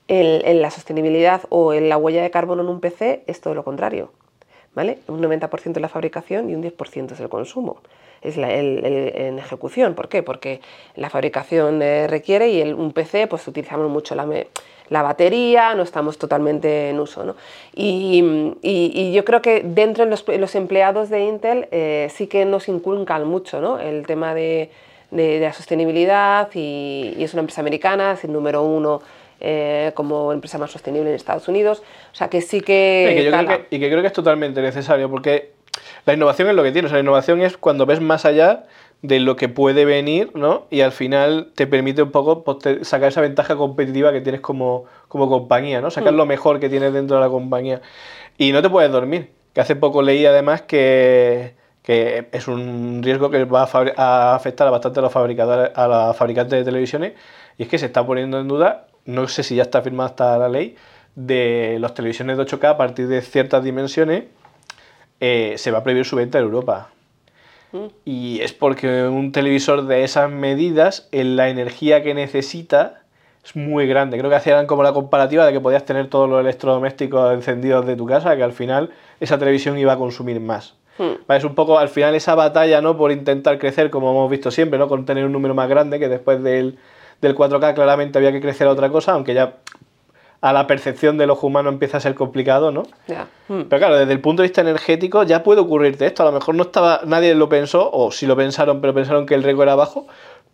en, la sostenibilidad o en la huella de carbono en un PC es todo lo contrario. ¿vale? Un 90% es la fabricación y un 10% es el consumo. Es la, en ejecución. ¿Por qué? Porque la fabricación eh, requiere y el, un PC pues utilizamos mucho la, la batería, no estamos totalmente en uso. ¿no? Y, yo creo que dentro de los, los empleados de Intel eh, sí que nos inculcan mucho ¿no? el tema de, de, la sostenibilidad y, y, es una empresa americana, es el número uno eh, como empresa más sostenible en Estados Unidos. O sea que sí que... y, que creo que, es totalmente necesario, porque la innovación es lo que tiene. la innovación es cuando ves más allá de lo que puede venir, ¿no? Y al final te permite un poco pues, sacar esa ventaja competitiva que tienes como, como compañía, ¿no? Sacar mm. lo mejor que tienes dentro de la compañía. Y no te puedes dormir. Que hace poco leí además que, que es un riesgo que va a, afectar bastante a los fabricadores, a los fabricantes de televisiones, y es que se está poniendo en duda no sé si ya está firmada hasta la ley, de las televisiones de 8K a partir de ciertas dimensiones, eh, se va a prohibir su venta en Europa. Mm. Y es porque un televisor de esas medidas, en la energía que necesita, es muy grande. Creo que hacían como la comparativa de que podías tener todos los electrodomésticos encendidos de tu casa, que al final esa televisión iba a consumir más. Mm. Es un poco al final esa batalla, ¿no? Por intentar crecer, como hemos visto siempre, ¿no? Con tener un número más grande que después del del 4K claramente había que crecer a otra cosa, aunque ya a la percepción de los humanos empieza a ser complicado, ¿no? Hmm. Pero claro, desde el punto de vista energético ya puede ocurrirte esto. A lo mejor no estaba, nadie lo pensó, o si lo pensaron, pero pensaron que el riesgo era bajo,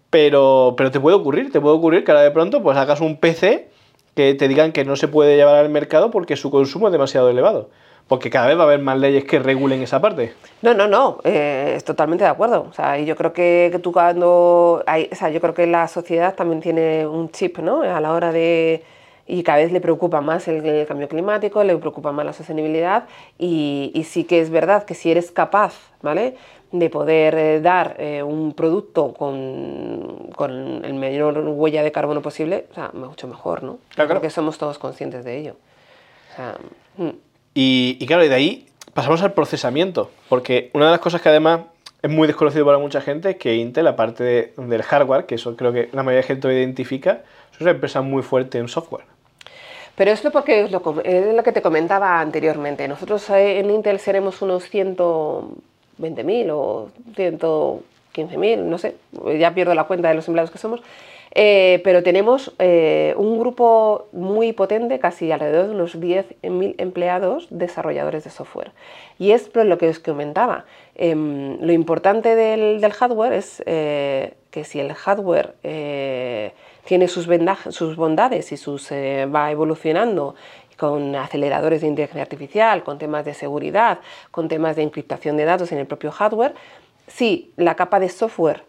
Pero, pero te puede ocurrir, te puede ocurrir que ahora de pronto pues hagas un PC que te digan que no se puede llevar al mercado porque su consumo es demasiado elevado. Porque cada vez va a haber más leyes que regulen esa parte. No, no, no, eh, es totalmente de acuerdo. O sea, yo creo que, que tú cuando... Hay, o sea, yo creo que la sociedad también tiene un chip, ¿no? A la hora de... Y cada vez le preocupa más el, el cambio climático, le preocupa más la sostenibilidad y, y, sí que es verdad que si eres capaz, ¿vale? de poder eh, dar eh, un producto con, con, el menor huella de carbono posible, o sea, mucho mejor, ¿no? Claro, Creo que somos todos conscientes de ello. O sea, mm. Y, claro, y de ahí pasamos al procesamiento, porque una de las cosas que además es muy desconocido para mucha gente es que Intel, aparte de, del hardware, que eso creo que la mayoría de gente lo identifica, es una empresa muy fuerte en software. Pero es lo porque es lo, es lo que te comentaba anteriormente. Nosotros eh, en Intel seremos unos 120.000 o 100 15.000, no sé, ya pierdo la cuenta de los empleados que somos, eh, pero tenemos eh, un grupo muy potente, casi alrededor de unos 10.000 empleados desarrolladores de software. Y es lo que os comentaba. Em, lo importante del, del hardware es eh, que si el hardware tiene sus, sus, bondades y sus, va evolucionando con aceleradores de inteligencia artificial, con temas de seguridad, con temas de encriptación de datos en el propio hardware, si la capa de software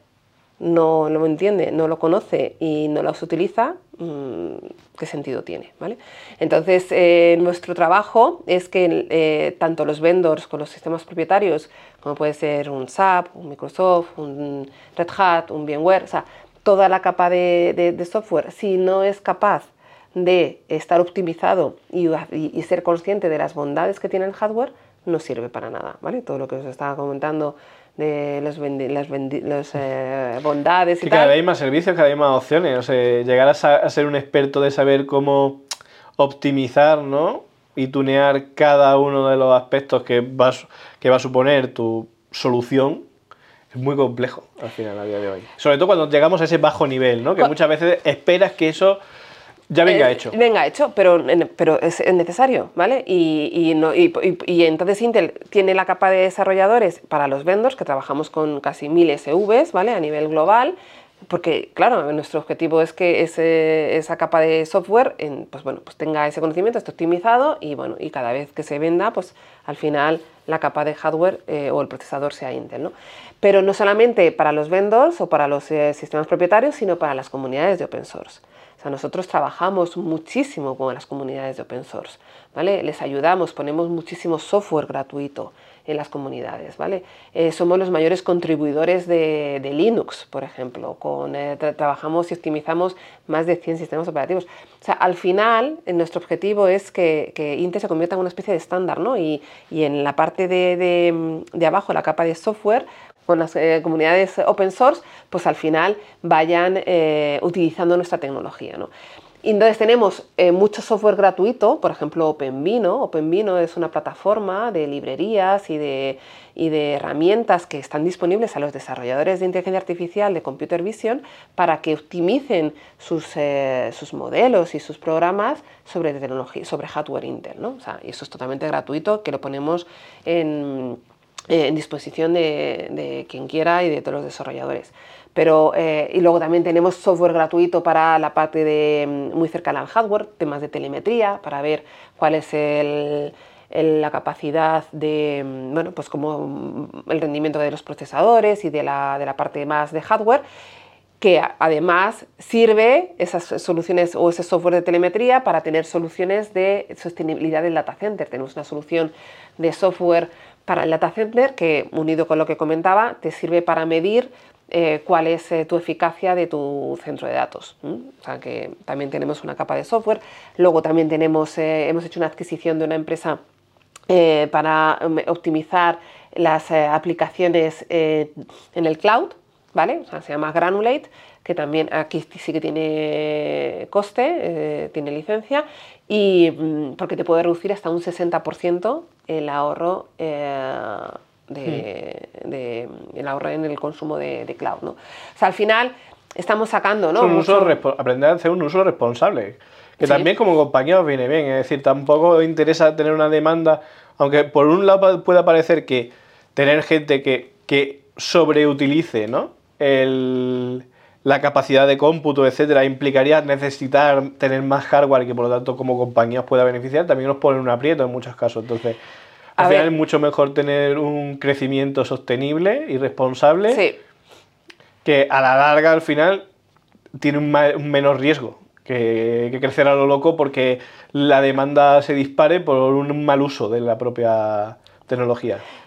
no, no lo entiende, no lo conoce y no los utiliza, mmm, ¿qué sentido tiene? ¿vale? Entonces, eh, nuestro trabajo es que eh, tanto los vendors con los sistemas propietarios, como puede ser un SAP, un Microsoft, un Red Hat, un VMware, o sea, toda la capa de, software, si no es capaz de estar optimizado y, y, y, ser consciente de las bondades que tiene el hardware, no sirve para nada, ¿vale? Todo lo que os estaba comentando de los, las los, eh, bondades y sí, tal. Cada vez hay más servicios, cada vez hay más opciones. O sea, llegar a, a, ser un experto de saber cómo optimizar, ¿no? Y tunear cada uno de los aspectos que va, que va a suponer tu solución es muy complejo al final a día de hoy. Sobre todo cuando llegamos a ese bajo nivel, ¿no? Que muchas veces esperas que eso ya venga eh, hecho. Venga hecho, pero, pero es necesario, ¿vale? Y, y, no, y, y, entonces Intel tiene la capa de desarrolladores para los vendors, que trabajamos con casi mil SVs, ¿vale? A nivel global, porque, claro, nuestro objetivo es que ese, esa capa de software en, pues, bueno, pues tenga ese conocimiento, esté optimizado y, bueno, y cada vez que se venda, pues al final la capa de hardware eh, o el procesador sea Intel. ¿no? Pero no solamente para los vendors o para los eh, sistemas propietarios, sino para las comunidades de open source. Sea, nosotros trabajamos muchísimo con las comunidades de open source, ¿vale? Les ayudamos, ponemos muchísimo software gratuito en las comunidades, ¿vale? Eh, somos los mayores contribuidores de, Linux, por ejemplo, con, eh, tra trabajamos y optimizamos más de 100 sistemas operativos. O sea, al final, nuestro objetivo es que, que Intel se convierta en una especie de estándar, ¿no? Y, y en la parte de, de, de abajo, la capa de software, con las eh, comunidades open source, pues al final vayan eh, utilizando nuestra tecnología. ¿no? Entonces tenemos eh, mucho software gratuito, por ejemplo OpenVino. OpenVino es una plataforma de librerías y de, y de herramientas que están disponibles a los desarrolladores de inteligencia artificial de Computer Vision para que optimicen sus, sus modelos y sus programas sobre, tecnología, sobre hardware Intel. ¿no? O sea, y eso es totalmente gratuito, que lo ponemos en eh, en disposición de, quien quiera y de todos los desarrolladores. Pero, eh, y luego también tenemos software gratuito para la parte de muy cercana al hardware, temas de telemetría, para ver cuál es el, la capacidad de, bueno, pues como el rendimiento de los procesadores y de la, de la parte más de hardware que además sirve esas soluciones o ese software de telemetría para tener soluciones de sostenibilidad del data center. Tenemos una solución de software para el data center que, unido con lo que comentaba, te sirve para medir eh, cuál es eh, tu eficacia de tu centro de datos. O sea que también tenemos una capa de software. Luego también tenemos, eh, hemos hecho una adquisición de una empresa para optimizar las aplicaciones en el cloud, ¿vale? O sea, se llama Granulate, que también aquí sí que tiene coste, eh, tiene licencia, y mm, porque te puede reducir hasta un 60% el ahorro. Eh, de, sí. de, el ahorro en el consumo de, de, cloud. ¿no? O sea, al final estamos sacando. ¿no? Un uso aprender a hacer un uso responsable. Que sí. también como compañía os viene bien. Es decir, tampoco interesa tener una demanda. Aunque por un lado pueda parecer que tener gente que, que sobreutilice ¿no? El, la capacidad de cómputo, etcétera, implicaría necesitar tener más hardware que por lo tanto como compañía os pueda beneficiar, también nos pone un aprieto en muchos casos. Entonces, al final es mucho mejor tener un crecimiento sostenible y responsable que a la larga al final tiene un, menor riesgo que, que, crecer a lo loco porque la demanda se dispare por un mal uso de la propia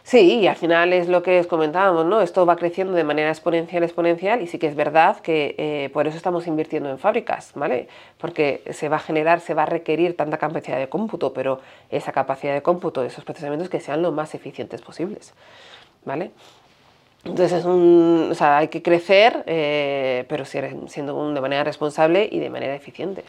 Sí, y al final es lo que os comentábamos, ¿no? Esto va creciendo de manera exponencial, exponencial, y sí que es verdad que eh, por eso estamos invirtiendo en fábricas, ¿vale? Porque se va a generar, se va a requerir tanta capacidad de cómputo, pero esa capacidad de cómputo, esos procesamientos que sean lo más eficientes posibles, ¿vale? Entonces es un, o sea, hay que crecer, eh, pero siendo de manera responsable y de manera eficiente.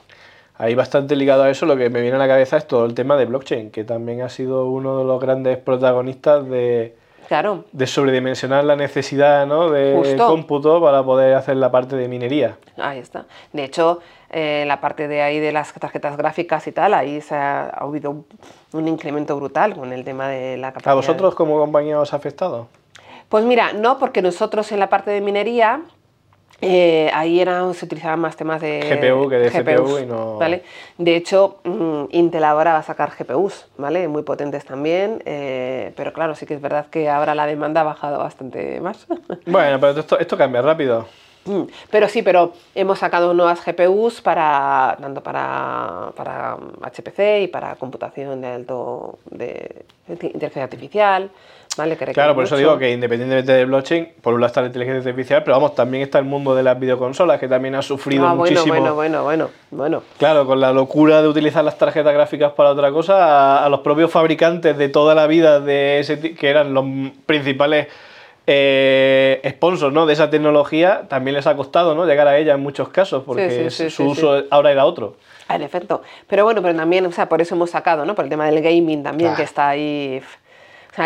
Ahí bastante ligado a eso, lo que me viene a la cabeza es todo el tema de blockchain, que también ha sido uno de los grandes protagonistas de, claro. de sobredimensionar la necesidad ¿no? de cómputo para poder hacer la parte de minería. Ahí está. De hecho, eh, la parte de ahí de las tarjetas gráficas y tal, ahí se ha, habido un, incremento brutal con el tema de la capacidad. ¿A vosotros como compañía os ha afectado? Pues mira, no, porque nosotros en la parte de minería eh, ahí era, se utilizaban más temas de GPU que de CPU y no... ¿vale? De hecho, mm, Intel ahora va a sacar GPUs, ¿vale? Muy potentes también, eh, pero claro, sí que es verdad que ahora la demanda ha bajado bastante más. Bueno, pero esto, esto cambia rápido. Mm, pero sí, pero hemos sacado nuevas GPUs para tanto para, para HPC y para computación de alto de inteligencia artificial claro, por eso digo que independientemente de blockchain, por un lado está la inteligencia artificial, pero vamos, también está el mundo de las videoconsolas, que también ha sufrido ah, muchísimo. Bueno, bueno, bueno, bueno. Claro, con la locura de utilizar las tarjetas gráficas para otra cosa, a, los propios fabricantes de toda la vida de ese que eran los principales eh, sponsors ¿no? de esa tecnología, también les ha costado ¿no? llegar a ella en muchos casos, porque su uso ahora era otro. En efecto. Pero bueno, pero también, o sea, por eso hemos sacado, ¿no? Por el tema del gaming también, que está ahí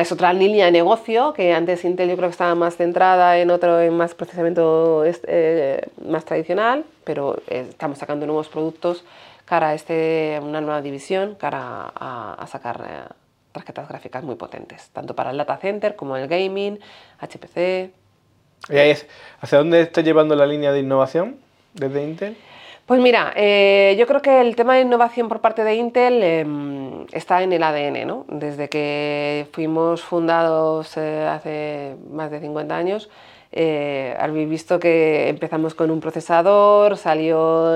es otra línea de negocio que antes Intel yo creo que estaba más centrada en otro, en más procesamiento eh, más tradicional, pero eh, estamos sacando nuevos productos cara a este, una nueva división, cara a, sacar eh, tarjetas gráficas muy potentes, tanto para el data center como el gaming, HPC. ¿Y ahí ¿Hacia dónde está llevando la línea de innovación desde Intel? Pues mira, eh, yo creo que el tema de innovación por parte de Intel em, está en el ADN, ¿no? Desde que fuimos fundados eh, hace más de 50 años, eh, habéis visto que empezamos con un procesador, salió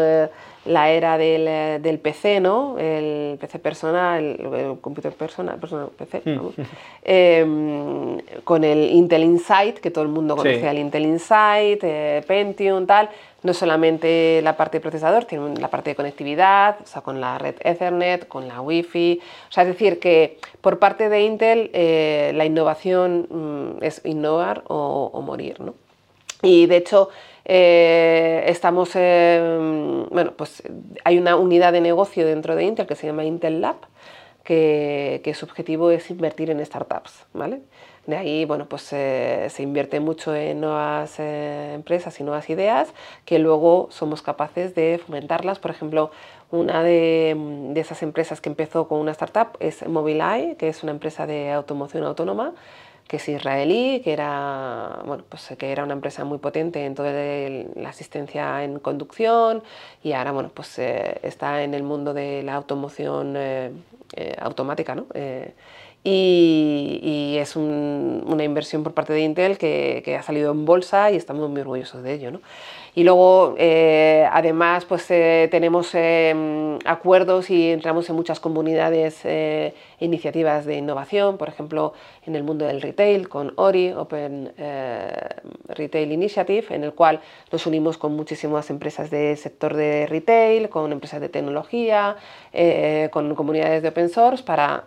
la era del, PC, ¿no? El PC personal, el, el computer personal, personal PC, mm. vamos. Em, con el Intel Insight, que todo el mundo conocía el Intel Insight, Pentium, tal no solamente la parte de procesador, tiene la parte de conectividad, o sea, con la red Ethernet, con la Wi-Fi. O sea, es decir, que por parte de Intel eh, la innovación mm, es innovar o, morir, ¿no? Y de hecho, eh, estamos, bueno, pues hay una unidad de negocio dentro de Intel que se llama Intel Lab, que, que su objetivo es invertir en startups, ¿vale? De ahí, bueno, pues se invierte mucho en nuevas eh, empresas y nuevas ideas que luego somos capaces de fomentarlas. Por ejemplo, una de, de, esas empresas que empezó con una startup es Mobileye, que es una empresa de automoción autónoma que es israelí, que era, bueno, pues que era una empresa muy potente en toda la asistencia en conducción y ahora bueno, pues, eh, está en el mundo de la automoción eh, automática. ¿no? Y, es una inversión por parte de Intel que, que, ha salido en bolsa y estamos muy orgullosos de ello. ¿no? Y luego, eh, además, pues eh, tenemos eh, acuerdos y entramos en muchas comunidades, iniciativas de innovación, por ejemplo, en el mundo del retail con ORI, Open Retail Initiative, en el cual nos unimos con muchísimas empresas del sector de retail, con empresas de tecnología, con comunidades de open source para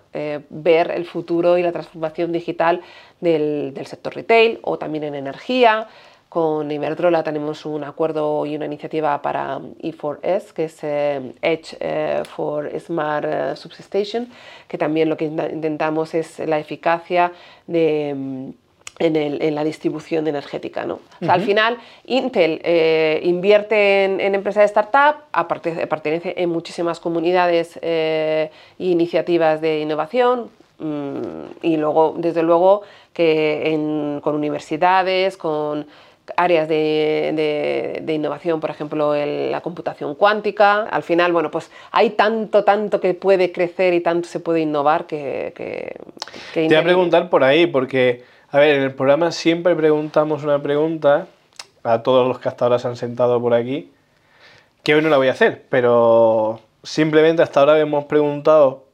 ver el futuro y la transformación digital del, del sector retail o también en energía. Con Iberdrola tenemos un acuerdo y una iniciativa para E4S, que es eh, Edge eh, for Smart eh, Substation, que también lo que intentamos es la eficacia de mm, en, la distribución energética. ¿no? Al final, Intel invierte en, empresas de startup, pertenece en muchísimas comunidades e iniciativas de innovación, mm, y luego, desde luego, que con universidades, con áreas de, innovación, por ejemplo, la computación cuántica. Al final, bueno, pues hay tanto, tanto que puede crecer y tanto se puede innovar que... Te voy a preguntar por ahí, porque, a ver, en el programa siempre preguntamos una pregunta a todos los que hasta ahora se han sentado por aquí, que hoy no la voy a hacer, pero simplemente hasta ahora hemos preguntado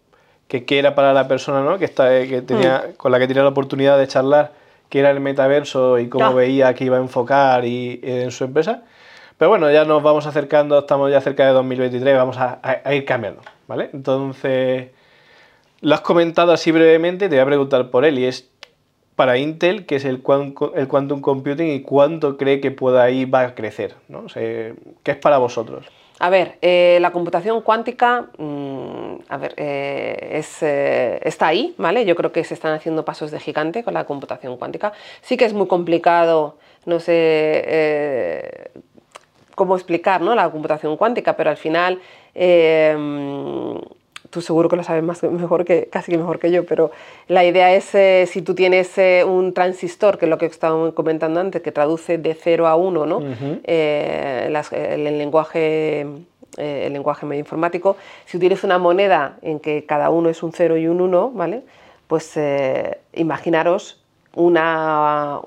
que qué era para la persona ¿no? que, está, que tenía, mm. con la que tenía la oportunidad de charlar qué era el metaverso y cómo veía que iba a enfocar y, en su empresa. Pero bueno, ya nos vamos acercando, estamos ya cerca de 2023, vamos a, ir cambiando, ¿vale? Entonces, lo has comentado así brevemente, te voy a preguntar por él y es para Intel, que es el, el Quantum Computing y cuánto cree que pueda ir, va a crecer, ¿no? O ¿Qué es para vosotros? A ver, eh, la computación cuántica, mm, a ver, eh, eh, está ahí, ¿vale? Yo creo que se están haciendo pasos de gigante con la computación cuántica. Sí que es muy complicado, no sé cómo explicar, ¿no? La computación cuántica, pero al final tú seguro que lo sabes más, mejor que, casi que mejor que yo, pero la idea es eh, si tú tienes eh, un transistor, que es lo que estábamos comentando antes, que traduce de 0 a 1, ¿no? Eh, el, lenguaje el lenguaje medio informático, si tienes una moneda en que cada uno es un 0 y un 1, ¿vale? Pues imaginaros una,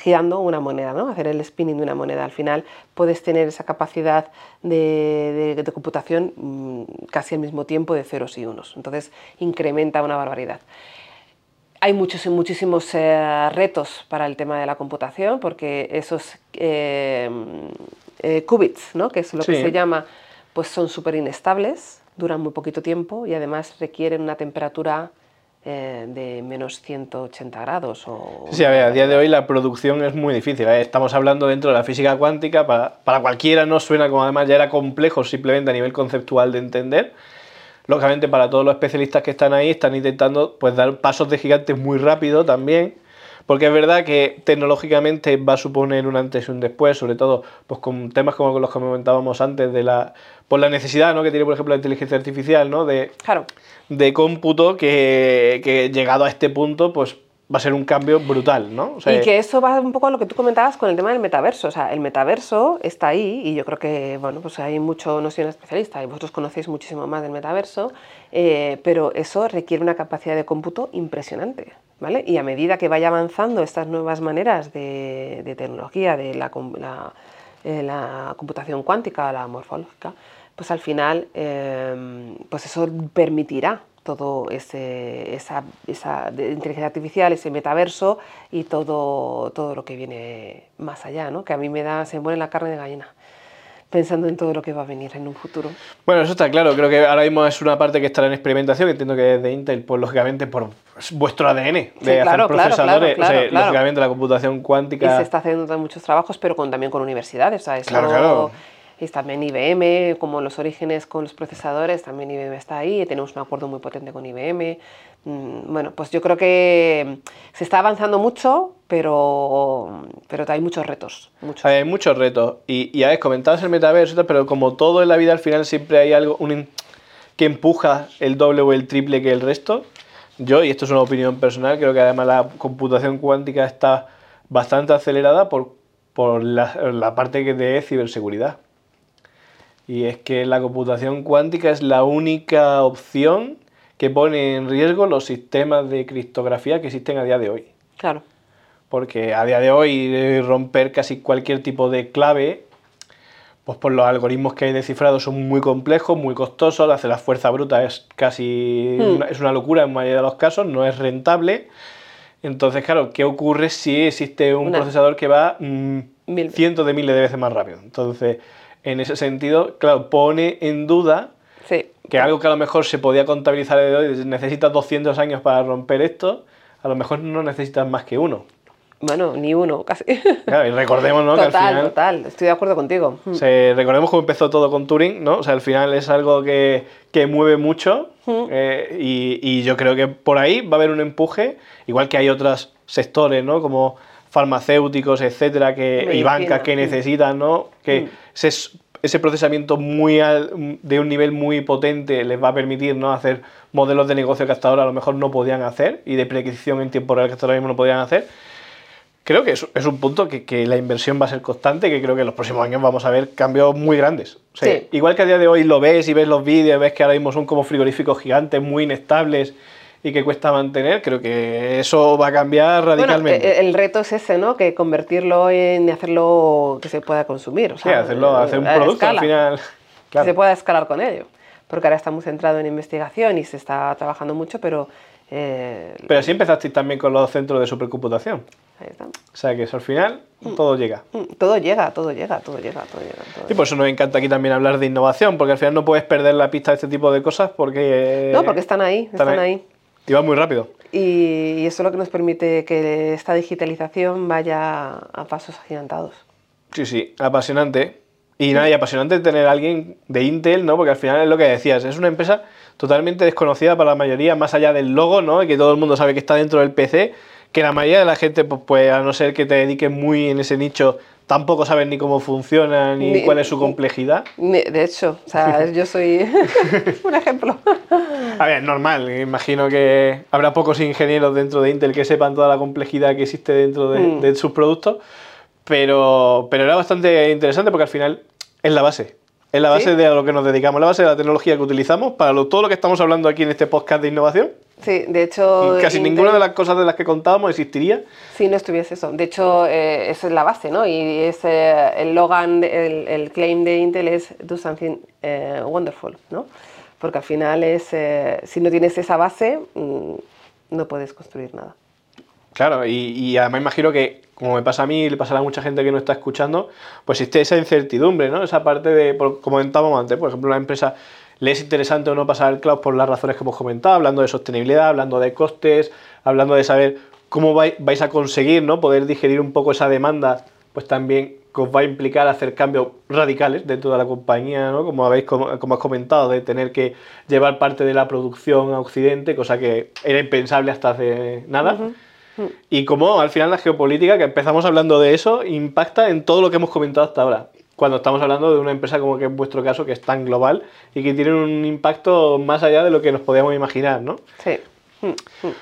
girando una moneda, ¿no? hacer el spinning de una moneda. Al final puedes tener esa capacidad de, computación mm, casi al mismo tiempo de ceros y unos. Entonces incrementa una barbaridad. Hay muchos, muchísimos eh, retos para el tema de la computación porque esos eh, eh, qubits, ¿no? que es lo que se llama, pues son súper inestables, duran muy poquito tiempo y además requieren una temperatura eh, de menos 180 grados. O, sí, a, ver, a día de hoy la producción es muy difícil. ¿eh? Estamos hablando dentro de la física cuántica, para, para, cualquiera no suena como además ya era complejo simplemente a nivel conceptual de entender. Lógicamente para todos los especialistas que están ahí están intentando pues, dar pasos de gigante muy rápido también. Porque es verdad que tecnológicamente va a suponer un antes y un después, sobre todo pues, con temas como los que comentábamos antes de la, por la necesidad ¿no? que tiene, por ejemplo, la inteligencia artificial, ¿no? de, claro de cómputo que, llegado a este punto, pues va a ser un cambio brutal, ¿no? y que eso va un poco a lo que tú comentabas con el tema del metaverso. O sea, el metaverso está ahí y yo creo que, bueno, pues hay mucho, no soy un especialista y vosotros conocéis muchísimo más del metaverso, eh, pero eso requiere una capacidad de cómputo impresionante, ¿vale? Y a medida que vaya avanzando estas nuevas maneras de, tecnología, de la, la, eh, la computación cuántica, la morfológica, pues al final em, pues eso permitirá todo ese, esa, esa inteligencia artificial, ese metaverso y todo, todo lo que viene más allá, ¿no? que a mí me da, se me pone la carne de gallina pensando en todo lo que va a venir en un futuro. Bueno, eso está claro, creo que ahora mismo es una parte que está en experimentación, entiendo que desde Intel, pues lógicamente por vuestro ADN de hacer procesadores, lógicamente la computación cuántica... Y se está haciendo muchos trabajos, pero con, también con universidades, o sea, claro, claro y también IBM, como los orígenes con los procesadores, también IBM está ahí, tenemos un acuerdo muy potente con IBM. Mm, bueno, pues yo creo que se está avanzando mucho, pero, pero hay muchos retos. Muchos. Hay muchos retos. Y, ya ves, comentabas el metaverso, pero como todo en la vida al final siempre hay algo un, que empuja el doble o el triple que el resto. Yo, y esto es una opinión personal, creo que además la computación cuántica está bastante acelerada por, por la, la parte de ciberseguridad. Y es que la computación cuántica es la única opción que pone en riesgo los sistemas de criptografía que existen a día de hoy. Claro. Porque a día de hoy romper casi cualquier tipo de clave, pues por los algoritmos que hay descifrados son muy complejos, muy costosos, hacer la fuerza bruta es casi hmm. una, es una locura en mayoría de los casos, no es rentable. Entonces, claro, ¿qué ocurre si existe un procesador que va mm, cientos de miles de veces más rápido? Entonces, en ese sentido, claro, pone en duda que algo que a lo mejor se podía contabilizar de hoy, necesitas 200 años para romper esto, a lo mejor no necesitas más que uno. Bueno, ni uno, casi. Claro, y recordemos, ¿no? Total, que al final, total, estoy de acuerdo contigo. Hmm. recordemos cómo empezó todo con Turing, ¿no? O sea, al final es algo que, que mueve mucho eh, y, y, yo creo que por ahí va a haber un empuje, igual que hay otros sectores, ¿no? Como farmacéuticos, etcétera, que, y bancas que necesitan, ¿no? Que mm. ese, procesamiento muy de un nivel muy potente les va a permitir ¿no? hacer modelos de negocio que hasta ahora a lo mejor no podían hacer y de predicción en tiempo real que hasta ahora mismo no podían hacer. creo que es, es un punto que, que, la inversión va a ser constante, que creo que en los próximos años vamos a ver cambios muy grandes. O sea, Sí. Igual que a día de hoy lo ves y ves los vídeos, ves que ahora mismo son como frigoríficos gigantes, muy inestables y que cuesta mantener, creo que eso va a cambiar Bueno, radicalmente. eh, el reto es ese, ¿no? Que convertirlo en hacerlo que se pueda consumir. O sí, sea, hacerlo, hacer un producto al escala, final. Que Claro. se pueda escalar con ello. Porque ahora está muy centrado en investigación y se está trabajando mucho, pero eh, Pero así empezasteis también con los centros de supercomputación. ahí está. O sea que eso al final todo llega. Mm, todo llega, todo llega, todo llega, todo llega. todo Y por eso nos encanta aquí también hablar de innovación, porque al final no puedes perder la pista de este tipo de cosas porque... No, porque están ahí, están ahí. Y va muy rápido. Y, y eso es lo que nos permite que esta digitalización vaya a pasos agigantados. Sí, sí, apasionante. Y nada, y apasionante tener a alguien de Intel, ¿no? Porque al final es lo que decías, es una empresa totalmente desconocida para la mayoría, más allá del logo, ¿no? Y que todo el mundo sabe que está dentro del PC, que la mayoría de la gente, pues, pues a no ser que te dediques muy en ese nicho, tampoco saben ni cómo funciona, ni Ni- cuál es su complejidad. Ne- De hecho, o sea, yo soy un ejemplo. A ver, normal, imagino que habrá pocos ingenieros dentro de Intel que sepan toda la complejidad que existe dentro de, Mm. de sus productos, pero, pero era bastante interesante porque al final es la base. Es la base Sí. de a lo que nos dedicamos, la base de la tecnología que utilizamos para lo- todo lo que estamos hablando aquí en este podcast de innovación. Sí, de hecho... Casi ninguna de las cosas de las que contábamos existiría. Si no estuviese eso. De hecho, eh, esa es la base, ¿no? Y es eh, el Logan, el, el claim de Intel es do something eh, wonderful, ¿no? Porque al final es, eh, si no tienes esa base, mm, no puedes construir nada. Claro, y, y además imagino que, como me pasa a mí y le pasará a mucha gente que no está escuchando, pues existe esa incertidumbre, ¿no? Esa parte de, como comentábamos antes, por ejemplo, una empresa le es interesante o no pasar al cloud por las razones que hemos comentado, hablando de sostenibilidad, hablando de costes, hablando de saber cómo vai- vais a conseguir, ¿no? Poder digerir un poco esa demanda, pues también que os va a implicar hacer cambios radicales dentro de la compañía, ¿no? Como habéis como, como has comentado, de tener que llevar parte de la producción a Occidente, cosa que era impensable hasta hace nada. Y como al final la geopolítica, que empezamos hablando de eso, impacta en todo lo que hemos comentado hasta ahora. Cuando estamos hablando de una empresa como que en vuestro caso, que es tan global y que tiene un impacto más allá de lo que nos podíamos imaginar, ¿no? Sí. Mm, mm.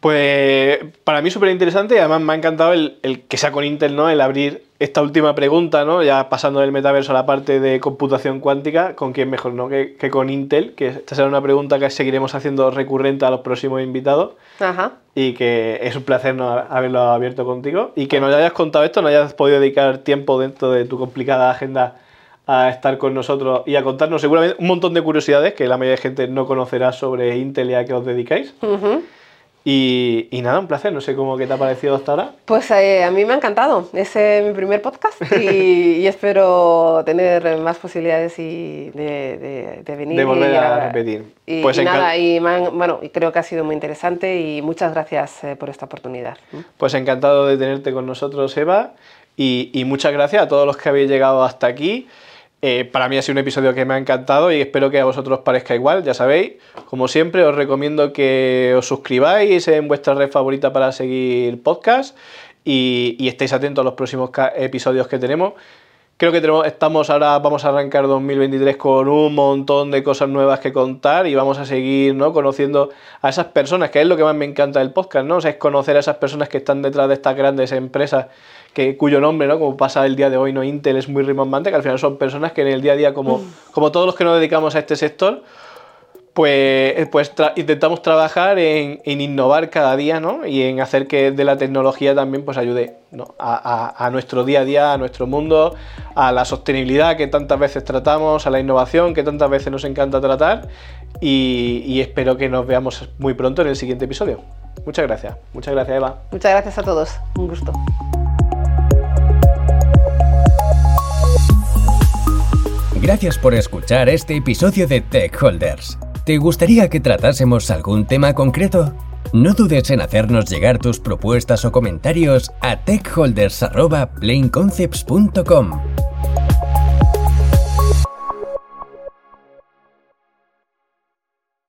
Pues para mí súper interesante y además me ha encantado el, el que sea con Intel, ¿no? El abrir esta última pregunta, ¿no? Ya pasando del metaverso a la parte de computación cuántica, ¿con quién mejor, no? Que, que con Intel, que esta será una pregunta que seguiremos haciendo recurrente a los próximos invitados Ajá. y que es un placer ¿no? haberlo abierto contigo y que nos hayas contado esto, nos hayas podido dedicar tiempo dentro de tu complicada agenda a estar con nosotros y a contarnos seguramente un montón de curiosidades que la mayoría de gente no conocerá sobre Intel y a qué os dedicáis. Ujú. Y, y nada, un placer, no sé cómo que te ha parecido hasta ahora. Pues eh, a mí me ha encantado. Es eh, mi primer podcast y, y espero tener más posibilidades y de, de- de venir. De volver y a repetir. Y, Pues nada, y, me han- bueno, creo que ha sido muy interesante y muchas gracias eh, por esta oportunidad. Pues encantado de tenerte con nosotros, Eva, y muchas gracias a todos los que habéis llegado hasta aquí. Eh, para mí ha sido un episodio que me ha encantado y espero que a vosotros os parezca igual, ya sabéis. Como siempre, os recomiendo que os suscribáis en vuestra red favorita para seguir podcast y, estéis atentos a los próximos episodios que tenemos. Creo que tenemos, estamos ahora, vamos a arrancar 2023 con un montón de cosas nuevas que contar y vamos a seguir ¿no? conociendo a esas personas, que es lo que más me encanta del podcast, ¿no? O sea, es conocer a esas personas que están detrás de estas grandes empresas, que, cuyo nombre, ¿no? Como pasa el día de hoy, ¿no? Intel es muy rimbombante, que al final son personas que en el día a día, como, como todos los que nos dedicamos a este sector, pues, pues tra- intentamos trabajar en, en innovar cada día, ¿no? Y en hacer que de la tecnología también pues ayude ¿no? a, a- a nuestro día a día, a nuestro mundo, a la sostenibilidad que tantas veces tratamos, a la innovación que tantas veces nos encanta tratar y, y espero que nos veamos muy pronto en el siguiente episodio. Muchas gracias. Muchas gracias, Eva. Muchas gracias a todos. Un gusto. Gracias por escuchar este episodio de Tech Holders. ¿Te gustaría que tratásemos algún tema concreto? No dudes en hacernos llegar tus propuestas o comentarios a techholders.planeconcepts.com.